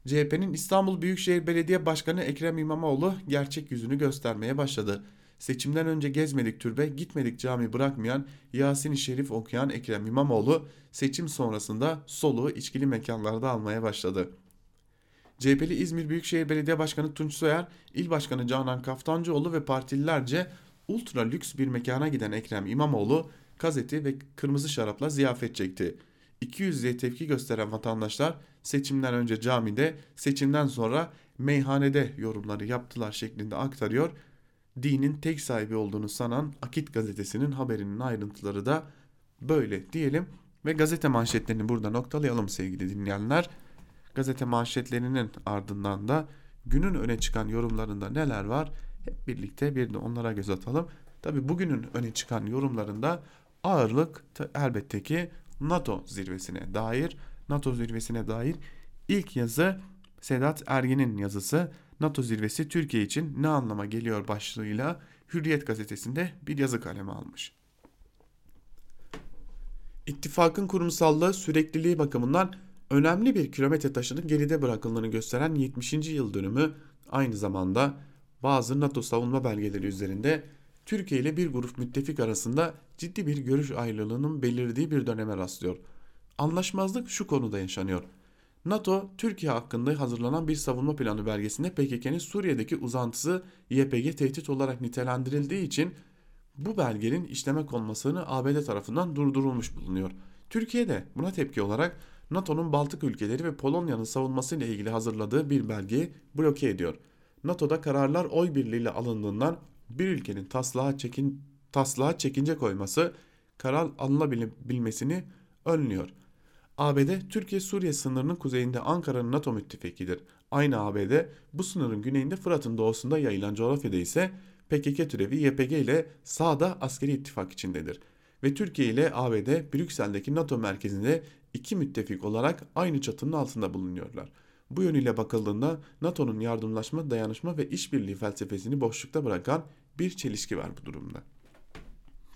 CHP'nin İstanbul Büyükşehir Belediye Başkanı Ekrem İmamoğlu gerçek yüzünü göstermeye başladı. Seçimden önce gezmedik türbe, gitmedik cami bırakmayan, Yasin-i Şerif okuyan Ekrem İmamoğlu seçim sonrasında soluğu içkili mekanlarda almaya başladı. CHP'li İzmir Büyükşehir Belediye Başkanı Tunç Soyer, İl Başkanı Canan Kaftancıoğlu ve partililerce ultra lüks bir mekana giden Ekrem İmamoğlu gazeti ve kırmızı şarapla ziyafet çekti. 200'ye tepki gösteren vatandaşlar seçimden önce camide, seçimden sonra meyhanede yorumları yaptılar şeklinde aktarıyor. Dinin tek sahibi olduğunu sanan Akit gazetesinin haberinin ayrıntıları da böyle diyelim ve gazete manşetlerini burada noktalayalım sevgili dinleyenler. Gazete manşetlerinin ardından da günün öne çıkan yorumlarında neler var hep birlikte bir de onlara göz atalım. Tabi bugünün öne çıkan yorumlarında ağırlık elbette ki NATO zirvesine dair NATO zirvesine dair ilk yazı Sedat Ergin'in yazısı NATO zirvesi Türkiye için ne anlama geliyor başlığıyla Hürriyet gazetesinde bir yazı kaleme almış. İttifakın kurumsallığı sürekliliği bakımından önemli bir kilometre taşının geride bırakıldığını gösteren 70. yıl dönümü aynı zamanda bazı NATO savunma belgeleri üzerinde Türkiye ile bir grup müttefik arasında ciddi bir görüş ayrılığının belirdiği bir döneme rastlıyor. Anlaşmazlık şu konuda yaşanıyor. NATO, Türkiye hakkında hazırlanan bir savunma planı belgesinde PKK'nın Suriye'deki uzantısı YPG tehdit olarak nitelendirildiği için bu belgenin işleme konmasını ABD tarafından durdurulmuş bulunuyor. Türkiye de buna tepki olarak NATO'nun Baltık ülkeleri ve Polonya'nın savunması ile ilgili hazırladığı bir belgeyi bloke ediyor. NATO'da kararlar oy birliğiyle alındığından bir ülkenin taslağa, çekin, taslağa çekince koyması karar alınabilmesini önlüyor. ABD, Türkiye-Suriye sınırının kuzeyinde Ankara'nın NATO müttefikidir. Aynı ABD bu sınırın güneyinde Fırat'ın doğusunda yayılan coğrafyada ise PKK türevi YPG ile sağda askeri ittifak içindedir. Ve Türkiye ile ABD Brüksel'deki NATO merkezinde iki müttefik olarak aynı çatının altında bulunuyorlar. Bu yönüyle bakıldığında NATO'nun yardımlaşma, dayanışma ve işbirliği felsefesini boşlukta bırakan bir çelişki var bu durumda.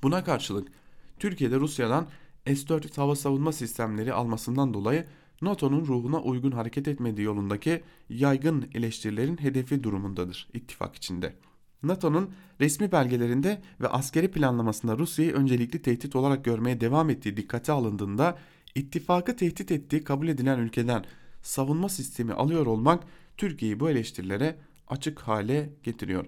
Buna karşılık Türkiye'de Rusya'dan S-400 hava savunma sistemleri almasından dolayı NATO'nun ruhuna uygun hareket etmediği yolundaki yaygın eleştirilerin hedefi durumundadır ittifak içinde. NATO'nun resmi belgelerinde ve askeri planlamasında Rusya'yı öncelikli tehdit olarak görmeye devam ettiği dikkate alındığında ittifakı tehdit ettiği kabul edilen ülkeden savunma sistemi alıyor olmak Türkiye'yi bu eleştirilere açık hale getiriyor.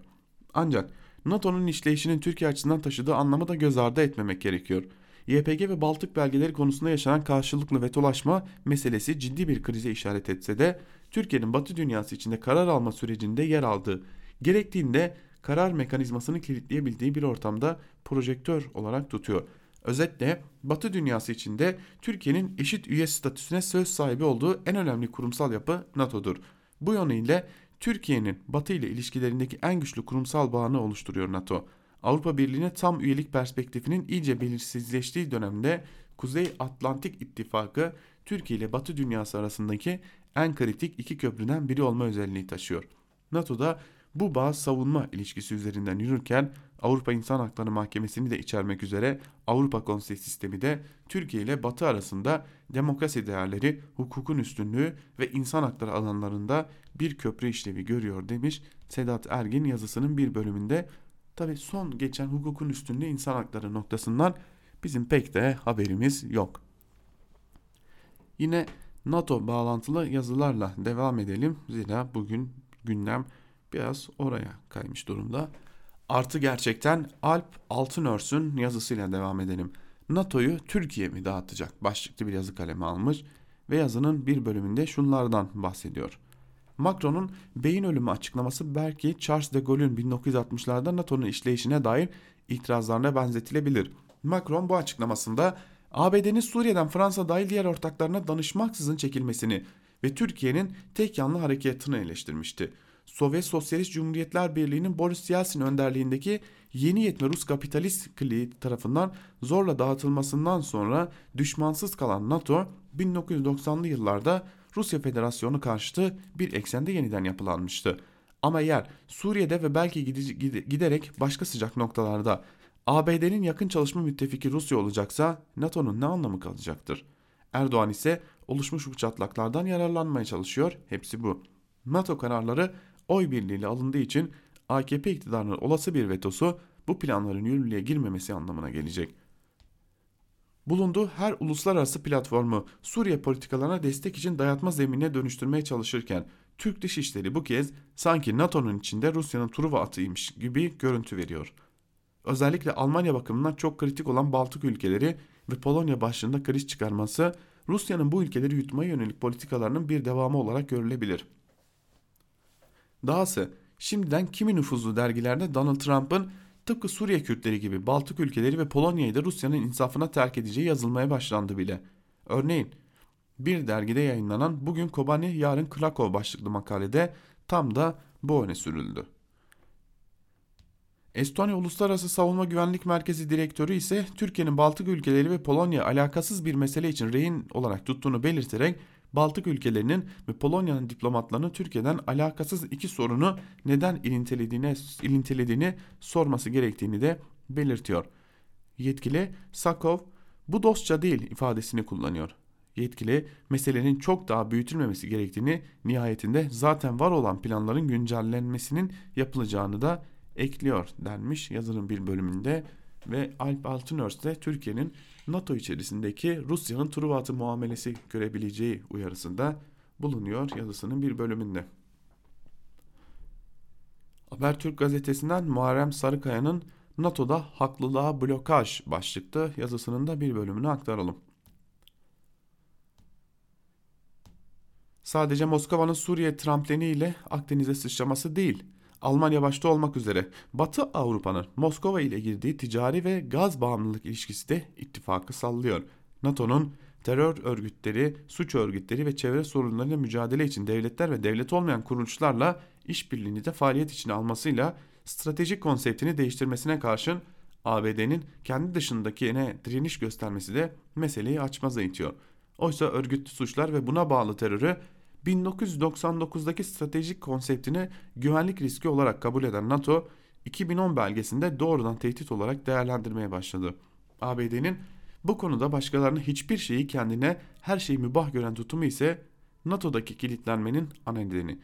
Ancak NATO'nun işleyişinin Türkiye açısından taşıdığı anlamı da göz ardı etmemek gerekiyor. YPG ve Baltık belgeleri konusunda yaşanan karşılıklı vetolaşma meselesi ciddi bir krize işaret etse de Türkiye'nin Batı dünyası içinde karar alma sürecinde yer aldığı, gerektiğinde karar mekanizmasını kilitleyebildiği bir ortamda projektör olarak tutuyor. Özetle Batı dünyası içinde Türkiye'nin eşit üye statüsüne söz sahibi olduğu en önemli kurumsal yapı NATO'dur. Bu yönüyle Türkiye'nin Batı ile ilişkilerindeki en güçlü kurumsal bağını oluşturuyor NATO. Avrupa Birliği'ne tam üyelik perspektifinin iyice belirsizleştiği dönemde Kuzey Atlantik İttifakı Türkiye ile Batı dünyası arasındaki en kritik iki köprüden biri olma özelliği taşıyor. NATO'da bu bağ savunma ilişkisi üzerinden yürürken Avrupa İnsan Hakları Mahkemesi'ni de içermek üzere Avrupa Konseyi sistemi de Türkiye ile Batı arasında demokrasi değerleri, hukukun üstünlüğü ve insan hakları alanlarında bir köprü işlevi görüyor demiş Sedat Ergin yazısının bir bölümünde. Tabi son geçen hukukun üstünlüğü insan hakları noktasından bizim pek de haberimiz yok. Yine NATO bağlantılı yazılarla devam edelim. Zira bugün gündem biraz oraya kaymış durumda. Artı gerçekten Alp Altınörs'ün yazısıyla devam edelim. NATO'yu Türkiye mi dağıtacak başlıklı bir yazı kalemi almış ve yazının bir bölümünde şunlardan bahsediyor. Macron'un beyin ölümü açıklaması belki Charles de Gaulle'ün 1960'larda NATO'nun işleyişine dair itirazlarına benzetilebilir. Macron bu açıklamasında ABD'nin Suriye'den Fransa dahil diğer ortaklarına danışmaksızın çekilmesini ve Türkiye'nin tek yanlı harekatını eleştirmişti. Sovyet Sosyalist Cumhuriyetler Birliği'nin Boris Yeltsin önderliğindeki yeni yetme Rus kapitalist kliği tarafından zorla dağıtılmasından sonra düşmansız kalan NATO 1990'lı yıllarda Rusya Federasyonu karşıtı bir eksende yeniden yapılanmıştı. Ama eğer Suriye'de ve belki giderek başka sıcak noktalarda ABD'nin yakın çalışma müttefiki Rusya olacaksa NATO'nun ne anlamı kalacaktır? Erdoğan ise oluşmuş bu çatlaklardan yararlanmaya çalışıyor. Hepsi bu. NATO kararları oy birliğiyle alındığı için AKP iktidarının olası bir vetosu bu planların yürürlüğe girmemesi anlamına gelecek. Bulunduğu her uluslararası platformu Suriye politikalarına destek için dayatma zeminine dönüştürmeye çalışırken Türk Dışişleri bu kez sanki NATO'nun içinde Rusya'nın Truva atıymış gibi görüntü veriyor. Özellikle Almanya bakımından çok kritik olan Baltık ülkeleri ve Polonya başlığında kriz çıkarması Rusya'nın bu ülkeleri yutmaya yönelik politikalarının bir devamı olarak görülebilir. Dahası şimdiden kimi nüfuzlu dergilerde Donald Trump'ın tıpkı Suriye Kürtleri gibi Baltık ülkeleri ve Polonya'yı da Rusya'nın insafına terk edeceği yazılmaya başlandı bile. Örneğin bir dergide yayınlanan Bugün Kobani Yarın Krakow başlıklı makalede tam da bu öne sürüldü. Estonya Uluslararası Savunma Güvenlik Merkezi Direktörü ise Türkiye'nin Baltık ülkeleri ve Polonya alakasız bir mesele için rehin olarak tuttuğunu belirterek Baltık ülkelerinin ve Polonya'nın diplomatlarının Türkiye'den alakasız iki sorunu neden ilintelediğini, ilintelediğini sorması gerektiğini de belirtiyor. Yetkili Sakov bu dostça değil ifadesini kullanıyor. Yetkili meselenin çok daha büyütülmemesi gerektiğini nihayetinde zaten var olan planların güncellenmesinin yapılacağını da ekliyor denmiş yazının bir bölümünde ve Alp Altınörs de Türkiye'nin NATO içerisindeki Rusya'nın Truvatı muamelesi görebileceği uyarısında bulunuyor yazısının bir bölümünde. Habertürk gazetesinden Muharrem Sarıkaya'nın NATO'da haklılığa blokaj başlıklı yazısının da bir bölümünü aktaralım. Sadece Moskova'nın Suriye trampleni ile Akdeniz'e sıçraması değil, Almanya başta olmak üzere Batı Avrupa'nın Moskova ile girdiği ticari ve gaz bağımlılık ilişkisi de ittifakı sallıyor. NATO'nun terör örgütleri, suç örgütleri ve çevre sorunlarıyla mücadele için devletler ve devlet olmayan kuruluşlarla işbirliğini de faaliyet içine almasıyla stratejik konseptini değiştirmesine karşın ABD'nin kendi dışındakine direniş göstermesi de meseleyi açmaza itiyor. Oysa örgütlü suçlar ve buna bağlı terörü 1999'daki stratejik konseptini güvenlik riski olarak kabul eden NATO 2010 belgesinde doğrudan tehdit olarak değerlendirmeye başladı. ABD'nin bu konuda başkalarının hiçbir şeyi kendine her şeyi mübah gören tutumu ise NATO'daki kilitlenmenin ana nedeni.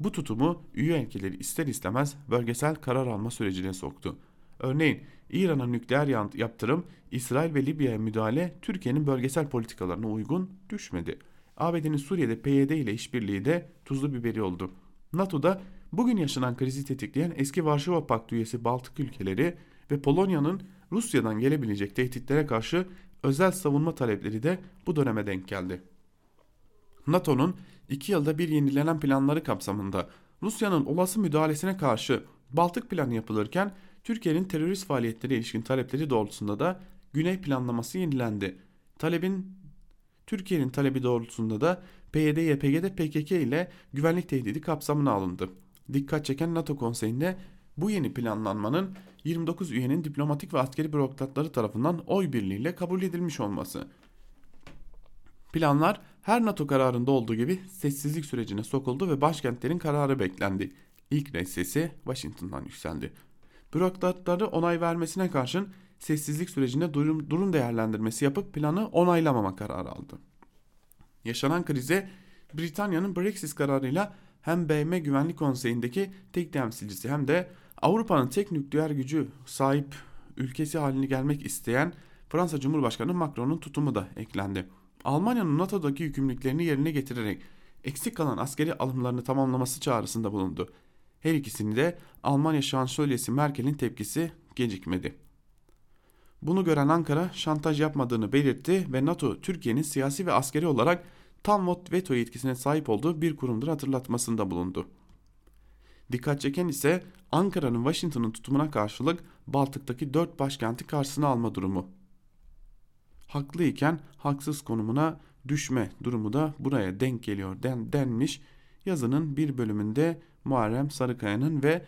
Bu tutumu üye ülkeleri ister istemez bölgesel karar alma sürecine soktu. Örneğin İran'a nükleer yaptırım, İsrail ve Libya'ya müdahale Türkiye'nin bölgesel politikalarına uygun düşmedi. ABD'nin Suriye'de PYD ile işbirliği de tuzlu biberi oldu. NATO'da bugün yaşanan krizi tetikleyen eski Varşova Paktı üyesi Baltık ülkeleri ve Polonya'nın Rusya'dan gelebilecek tehditlere karşı özel savunma talepleri de bu döneme denk geldi. NATO'nun iki yılda bir yenilenen planları kapsamında Rusya'nın olası müdahalesine karşı Baltık planı yapılırken Türkiye'nin terörist faaliyetleri ilişkin talepleri doğrultusunda da Güney planlaması yenilendi. Talebin Türkiye'nin talebi doğrultusunda da PYD, YPG'de PKK ile güvenlik tehdidi kapsamına alındı. Dikkat çeken NATO konseyinde Bu yeni planlanmanın 29 üyenin diplomatik ve askeri bürokratları tarafından oy birliğiyle kabul edilmiş olması. Planlar her NATO kararında olduğu gibi sessizlik sürecine sokuldu ve başkentlerin kararı beklendi. İlk red sesi Washington'dan yükseldi. Bürokratları onay vermesine karşın sessizlik sürecinde durum, durum değerlendirmesi yapıp planı onaylamama kararı aldı. Yaşanan krize Britanya'nın Brexit kararıyla hem BM Güvenlik Konseyi'ndeki tek temsilcisi hem de Avrupa'nın tek nükleer gücü sahip ülkesi haline gelmek isteyen Fransa Cumhurbaşkanı Macron'un tutumu da eklendi. Almanya'nın NATO'daki yükümlülüklerini yerine getirerek eksik kalan askeri alımlarını tamamlaması çağrısında bulundu. Her ikisini de Almanya Şansölyesi Merkel'in tepkisi gecikmedi. Bunu gören Ankara şantaj yapmadığını belirtti ve NATO Türkiye'nin siyasi ve askeri olarak tam veto yetkisine sahip olduğu bir kurumdur hatırlatmasında bulundu. Dikkat çeken ise Ankara'nın Washington'ın tutumuna karşılık Baltık'taki dört başkenti karşısına alma durumu. Haklı iken haksız konumuna düşme durumu da buraya denk geliyor den, denmiş. Yazının bir bölümünde Muharrem Sarıkaya'nın ve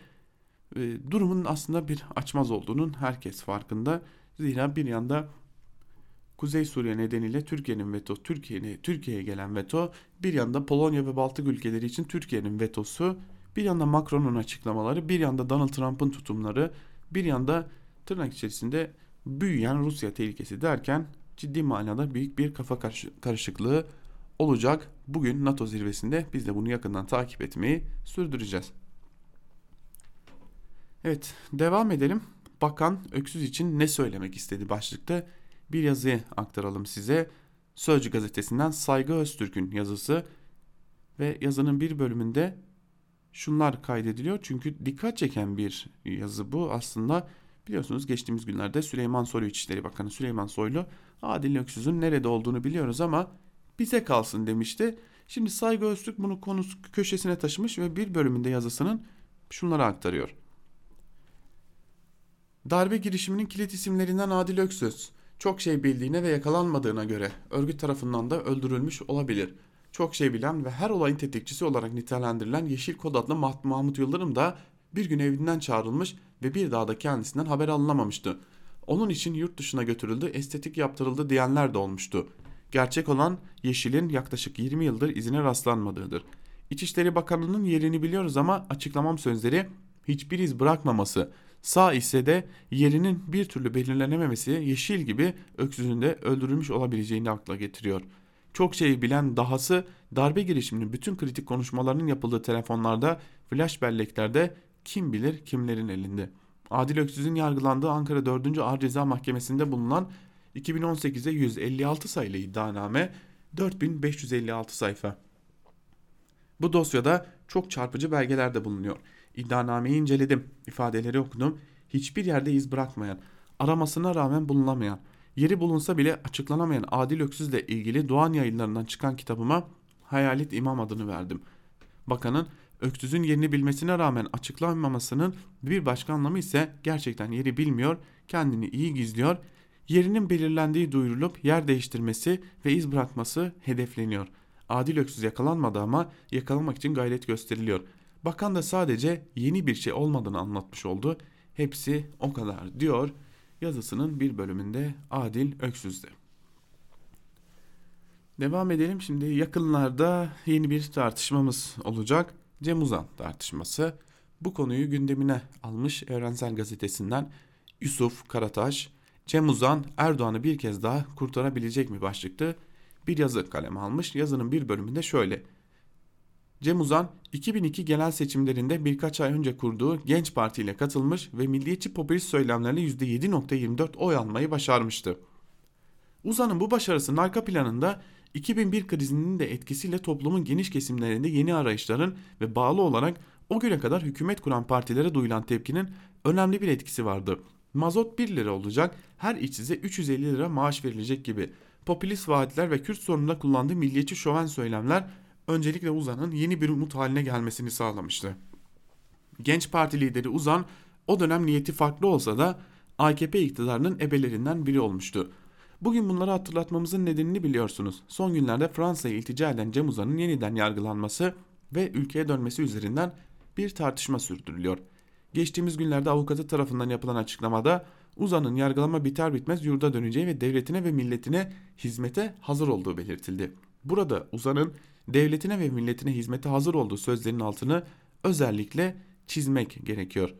e, durumun aslında bir açmaz olduğunun herkes farkında. Zira bir yanda Kuzey Suriye nedeniyle Türkiye'nin veto, Türkiye'ye Türkiye'ye gelen veto, bir yanda Polonya ve Baltık ülkeleri için Türkiye'nin vetosu, bir yanda Macron'un açıklamaları, bir yanda Donald Trump'ın tutumları, bir yanda tırnak içerisinde büyüyen Rusya tehlikesi derken ciddi manada büyük bir kafa karışıklığı olacak. Bugün NATO zirvesinde biz de bunu yakından takip etmeyi sürdüreceğiz. Evet devam edelim. Bakan Öksüz için ne söylemek istedi başlıkta bir yazıyı aktaralım size. Sözcü gazetesinden Saygı Öztürk'ün yazısı ve yazının bir bölümünde şunlar kaydediliyor. Çünkü dikkat çeken bir yazı bu aslında. Biliyorsunuz geçtiğimiz günlerde Süleyman Soylu İçişleri Bakanı Süleyman Soylu Adil Öksüz'ün nerede olduğunu biliyoruz ama bize kalsın demişti. Şimdi Saygı Öztürk bunu konusu köşesine taşımış ve bir bölümünde yazısının şunları aktarıyor. Darbe girişiminin kilit isimlerinden Adil Öksüz çok şey bildiğine ve yakalanmadığına göre örgüt tarafından da öldürülmüş olabilir. Çok şey bilen ve her olayın tetikçisi olarak nitelendirilen Yeşil Kod adlı Mahmut Yıldırım da bir gün evinden çağrılmış ve bir daha da kendisinden haber alınamamıştı. Onun için yurt dışına götürüldü, estetik yaptırıldı diyenler de olmuştu. Gerçek olan Yeşil'in yaklaşık 20 yıldır izine rastlanmadığıdır. İçişleri Bakanlığı'nın yerini biliyoruz ama açıklamam sözleri hiçbir iz bırakmaması, sağ ise de yerinin bir türlü belirlenememesi Yeşil gibi öksüzünde öldürülmüş olabileceğini akla getiriyor. Çok şeyi bilen dahası darbe girişiminin bütün kritik konuşmalarının yapıldığı telefonlarda, flash belleklerde kim bilir kimlerin elinde. Adil Öksüz'ün yargılandığı Ankara 4. Ağır Ceza Mahkemesi'nde bulunan 2018'e 156 sayılı iddianame 4556 sayfa. Bu dosyada çok çarpıcı belgeler de bulunuyor. İddianameyi inceledim, ifadeleri okudum. Hiçbir yerde iz bırakmayan, aramasına rağmen bulunamayan, yeri bulunsa bile açıklanamayan Adil Öksüz'le ilgili Doğan yayınlarından çıkan kitabıma Hayalet İmam adını verdim. Bakanın öksüzün yerini bilmesine rağmen açıklanmamasının bir başka anlamı ise gerçekten yeri bilmiyor, kendini iyi gizliyor, yerinin belirlendiği duyurulup yer değiştirmesi ve iz bırakması hedefleniyor. Adil öksüz yakalanmadı ama yakalamak için gayret gösteriliyor. Bakan da sadece yeni bir şey olmadığını anlatmış oldu. Hepsi o kadar diyor yazısının bir bölümünde Adil Öksüz'de. Devam edelim şimdi yakınlarda yeni bir tartışmamız olacak. Cem Uzan tartışması. Bu konuyu gündemine almış Evrensel Gazetesi'nden Yusuf Karataş, Cem Uzan Erdoğan'ı bir kez daha kurtarabilecek mi başlıklı bir yazı kaleme almış. Yazının bir bölümünde şöyle. Cem Uzan 2002 genel seçimlerinde birkaç ay önce kurduğu Genç Parti ile katılmış ve milliyetçi popülist söylemlerle %7.24 oy almayı başarmıştı. Uzan'ın bu başarısının arka planında 2001 krizinin de etkisiyle toplumun geniş kesimlerinde yeni arayışların ve bağlı olarak o güne kadar hükümet kuran partilere duyulan tepkinin önemli bir etkisi vardı. Mazot 1 lira olacak, her işsize 350 lira maaş verilecek gibi. Popülist vaatler ve Kürt sorununda kullandığı milliyetçi şoven söylemler öncelikle Uzan'ın yeni bir umut haline gelmesini sağlamıştı. Genç Parti lideri Uzan o dönem niyeti farklı olsa da AKP iktidarının ebelerinden biri olmuştu. Bugün bunları hatırlatmamızın nedenini biliyorsunuz. Son günlerde Fransa'ya iltica eden Cem Uzan'ın yeniden yargılanması ve ülkeye dönmesi üzerinden bir tartışma sürdürülüyor. Geçtiğimiz günlerde avukatı tarafından yapılan açıklamada Uzan'ın yargılama biter bitmez yurda döneceği ve devletine ve milletine hizmete hazır olduğu belirtildi. Burada Uzan'ın devletine ve milletine hizmete hazır olduğu sözlerinin altını özellikle çizmek gerekiyor.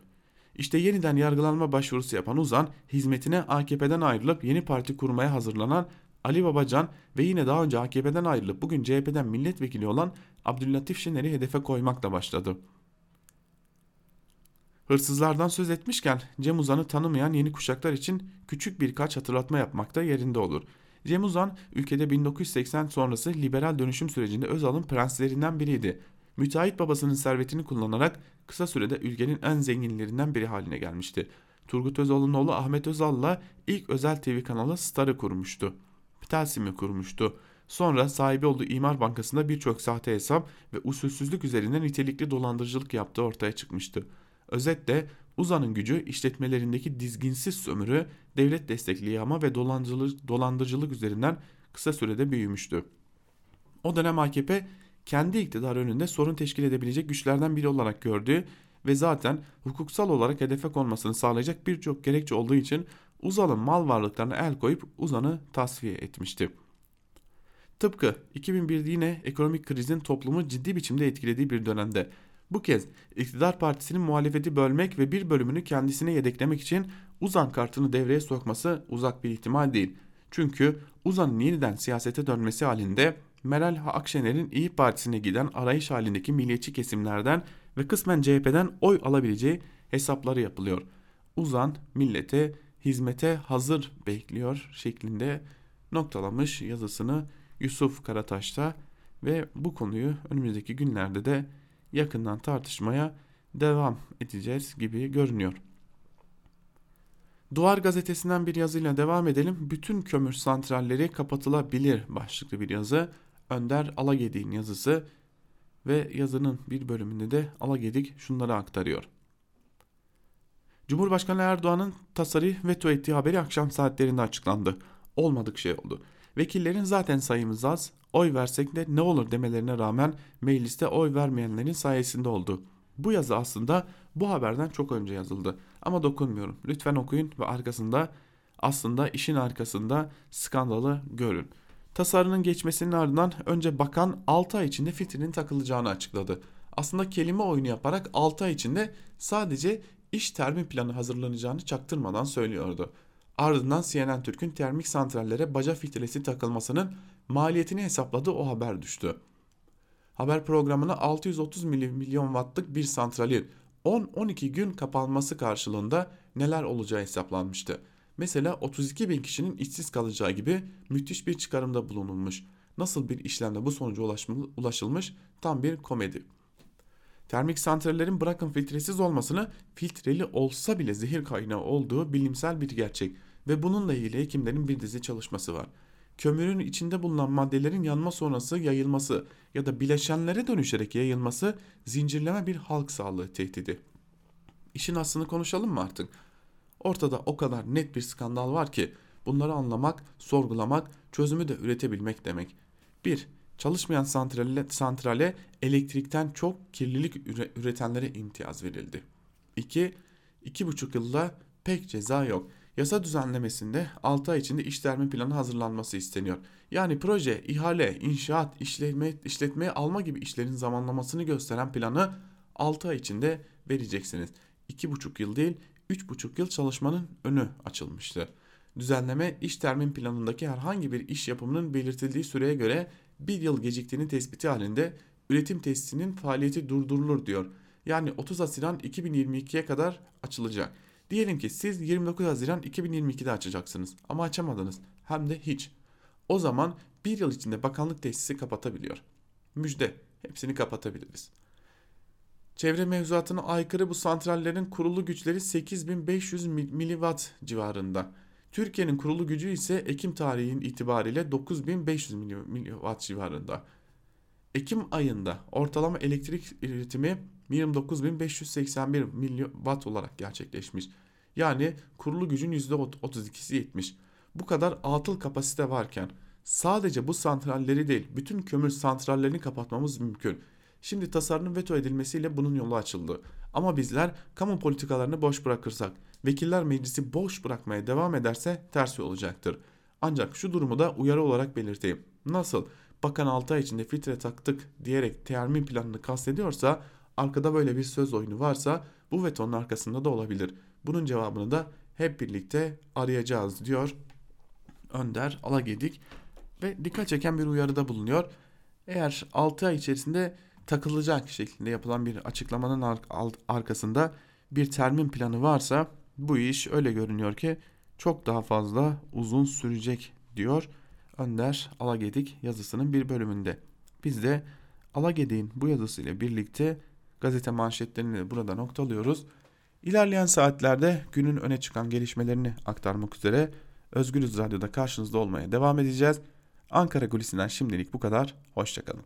İşte yeniden yargılanma başvurusu yapan Uzan hizmetine AKP'den ayrılıp yeni parti kurmaya hazırlanan Ali Babacan ve yine daha önce AKP'den ayrılıp bugün CHP'den milletvekili olan Abdüllatif Şener'i hedefe koymakla başladı. Hırsızlardan söz etmişken Cem Uzan'ı tanımayan yeni kuşaklar için küçük birkaç hatırlatma yapmakta yerinde olur. Cem Uzan ülkede 1980 sonrası liberal dönüşüm sürecinde Özal'ın prenslerinden biriydi. Müteahhit babasının servetini kullanarak kısa sürede ülkenin en zenginlerinden biri haline gelmişti. Turgut Özal'ın oğlu Ahmet Özal'la ilk özel TV kanalı Star'ı kurmuştu. Telsim'i kurmuştu. Sonra sahibi olduğu İmar Bankası'nda birçok sahte hesap ve usulsüzlük üzerinden nitelikli dolandırıcılık yaptığı ortaya çıkmıştı. Özetle Uzan'ın gücü işletmelerindeki dizginsiz sömürü, devlet destekli yağma ve dolandırıcılık, dolandırıcılık üzerinden kısa sürede büyümüştü. O dönem AKP kendi iktidar önünde sorun teşkil edebilecek güçlerden biri olarak gördüğü ve zaten hukuksal olarak hedefe konmasını sağlayacak birçok gerekçe olduğu için Uzal'ın mal varlıklarına el koyup Uzan'ı tasfiye etmişti. Tıpkı 2001'de yine ekonomik krizin toplumu ciddi biçimde etkilediği bir dönemde bu kez iktidar partisinin muhalefeti bölmek ve bir bölümünü kendisine yedeklemek için Uzan kartını devreye sokması uzak bir ihtimal değil. Çünkü Uzan'ın yeniden siyasete dönmesi halinde Meral Akşener'in İyi Partisi'ne giden arayış halindeki milliyetçi kesimlerden ve kısmen CHP'den oy alabileceği hesapları yapılıyor. Uzan millete hizmete hazır bekliyor şeklinde noktalamış yazısını Yusuf Karataş'ta ve bu konuyu önümüzdeki günlerde de yakından tartışmaya devam edeceğiz gibi görünüyor. Duvar gazetesinden bir yazıyla devam edelim. Bütün kömür santralleri kapatılabilir başlıklı bir yazı. Önder Alagedik'in yazısı ve yazının bir bölümünde de Alagedik şunları aktarıyor. Cumhurbaşkanı Erdoğan'ın tasarı veto ettiği haberi akşam saatlerinde açıklandı. Olmadık şey oldu. Vekillerin zaten sayımız az, oy versek de ne olur demelerine rağmen mecliste oy vermeyenlerin sayesinde oldu. Bu yazı aslında bu haberden çok önce yazıldı. Ama dokunmuyorum. Lütfen okuyun ve arkasında aslında işin arkasında skandalı görün. Tasarının geçmesinin ardından önce bakan 6 ay içinde fitrinin takılacağını açıkladı. Aslında kelime oyunu yaparak 6 ay içinde sadece iş termin planı hazırlanacağını çaktırmadan söylüyordu. Ardından CNN Türk'ün termik santrallere baca filtresi takılmasının maliyetini hesapladığı o haber düştü. Haber programına 630 milyon wattlık bir santralin 10-12 gün kapanması karşılığında neler olacağı hesaplanmıştı. Mesela 32 bin kişinin işsiz kalacağı gibi müthiş bir çıkarımda bulunulmuş. Nasıl bir işlemle bu sonuca ulaşılmış tam bir komedi. Termik santrallerin bırakın filtresiz olmasını filtreli olsa bile zehir kaynağı olduğu bilimsel bir gerçek ve bununla ilgili hekimlerin bir dizi çalışması var. Kömürün içinde bulunan maddelerin yanma sonrası yayılması ya da bileşenlere dönüşerek yayılması zincirleme bir halk sağlığı tehdidi. İşin aslını konuşalım mı artık? Ortada o kadar net bir skandal var ki bunları anlamak, sorgulamak, çözümü de üretebilmek demek. 1. Çalışmayan santrale, santrale elektrikten çok kirlilik üretenlere imtiyaz verildi. 2. 2,5 yılda pek ceza yok. Yasa düzenlemesinde 6 ay içinde işletme planı hazırlanması isteniyor. Yani proje, ihale, inşaat, işletme, işletmeye alma gibi işlerin zamanlamasını gösteren planı 6 ay içinde vereceksiniz. 2,5 yıl değil 3,5 yıl çalışmanın önü açılmıştı. Düzenleme iş termin planındaki herhangi bir iş yapımının belirtildiği süreye göre bir yıl geciktiğini tespiti halinde üretim tesisinin faaliyeti durdurulur diyor. Yani 30 Haziran 2022'ye kadar açılacak. Diyelim ki siz 29 Haziran 2022'de açacaksınız ama açamadınız hem de hiç. O zaman bir yıl içinde bakanlık tesisi kapatabiliyor. Müjde hepsini kapatabiliriz. Çevre mevzuatına aykırı bu santrallerin kurulu güçleri 8500 miliwatt civarında. Türkiye'nin kurulu gücü ise Ekim tarihin itibariyle 9500 miliwatt civarında. Ekim ayında ortalama elektrik üretimi 29.581 miliwatt olarak gerçekleşmiş. Yani kurulu gücün %32'si yetmiş. Bu kadar atıl kapasite varken sadece bu santralleri değil bütün kömür santrallerini kapatmamız mümkün. Şimdi tasarının veto edilmesiyle bunun yolu açıldı. Ama bizler kamu politikalarını boş bırakırsak, vekiller meclisi boş bırakmaya devam ederse tersi olacaktır. Ancak şu durumu da uyarı olarak belirteyim. Nasıl bakan 6 ay içinde filtre taktık diyerek termin planını kastediyorsa arkada böyle bir söz oyunu varsa bu vetonun arkasında da olabilir. Bunun cevabını da hep birlikte arayacağız diyor Önder Alagedik ve dikkat çeken bir uyarıda bulunuyor. Eğer 6 ay içerisinde takılacak şeklinde yapılan bir açıklamanın ar arkasında bir termin planı varsa bu iş öyle görünüyor ki çok daha fazla uzun sürecek diyor Önder Alagedik yazısının bir bölümünde. Biz de Alagedik'in bu yazısıyla birlikte gazete manşetlerini burada noktalıyoruz. İlerleyen saatlerde günün öne çıkan gelişmelerini aktarmak üzere Özgürüz Radyo'da karşınızda olmaya devam edeceğiz. Ankara Kulisi'nden şimdilik bu kadar. Hoşçakalın.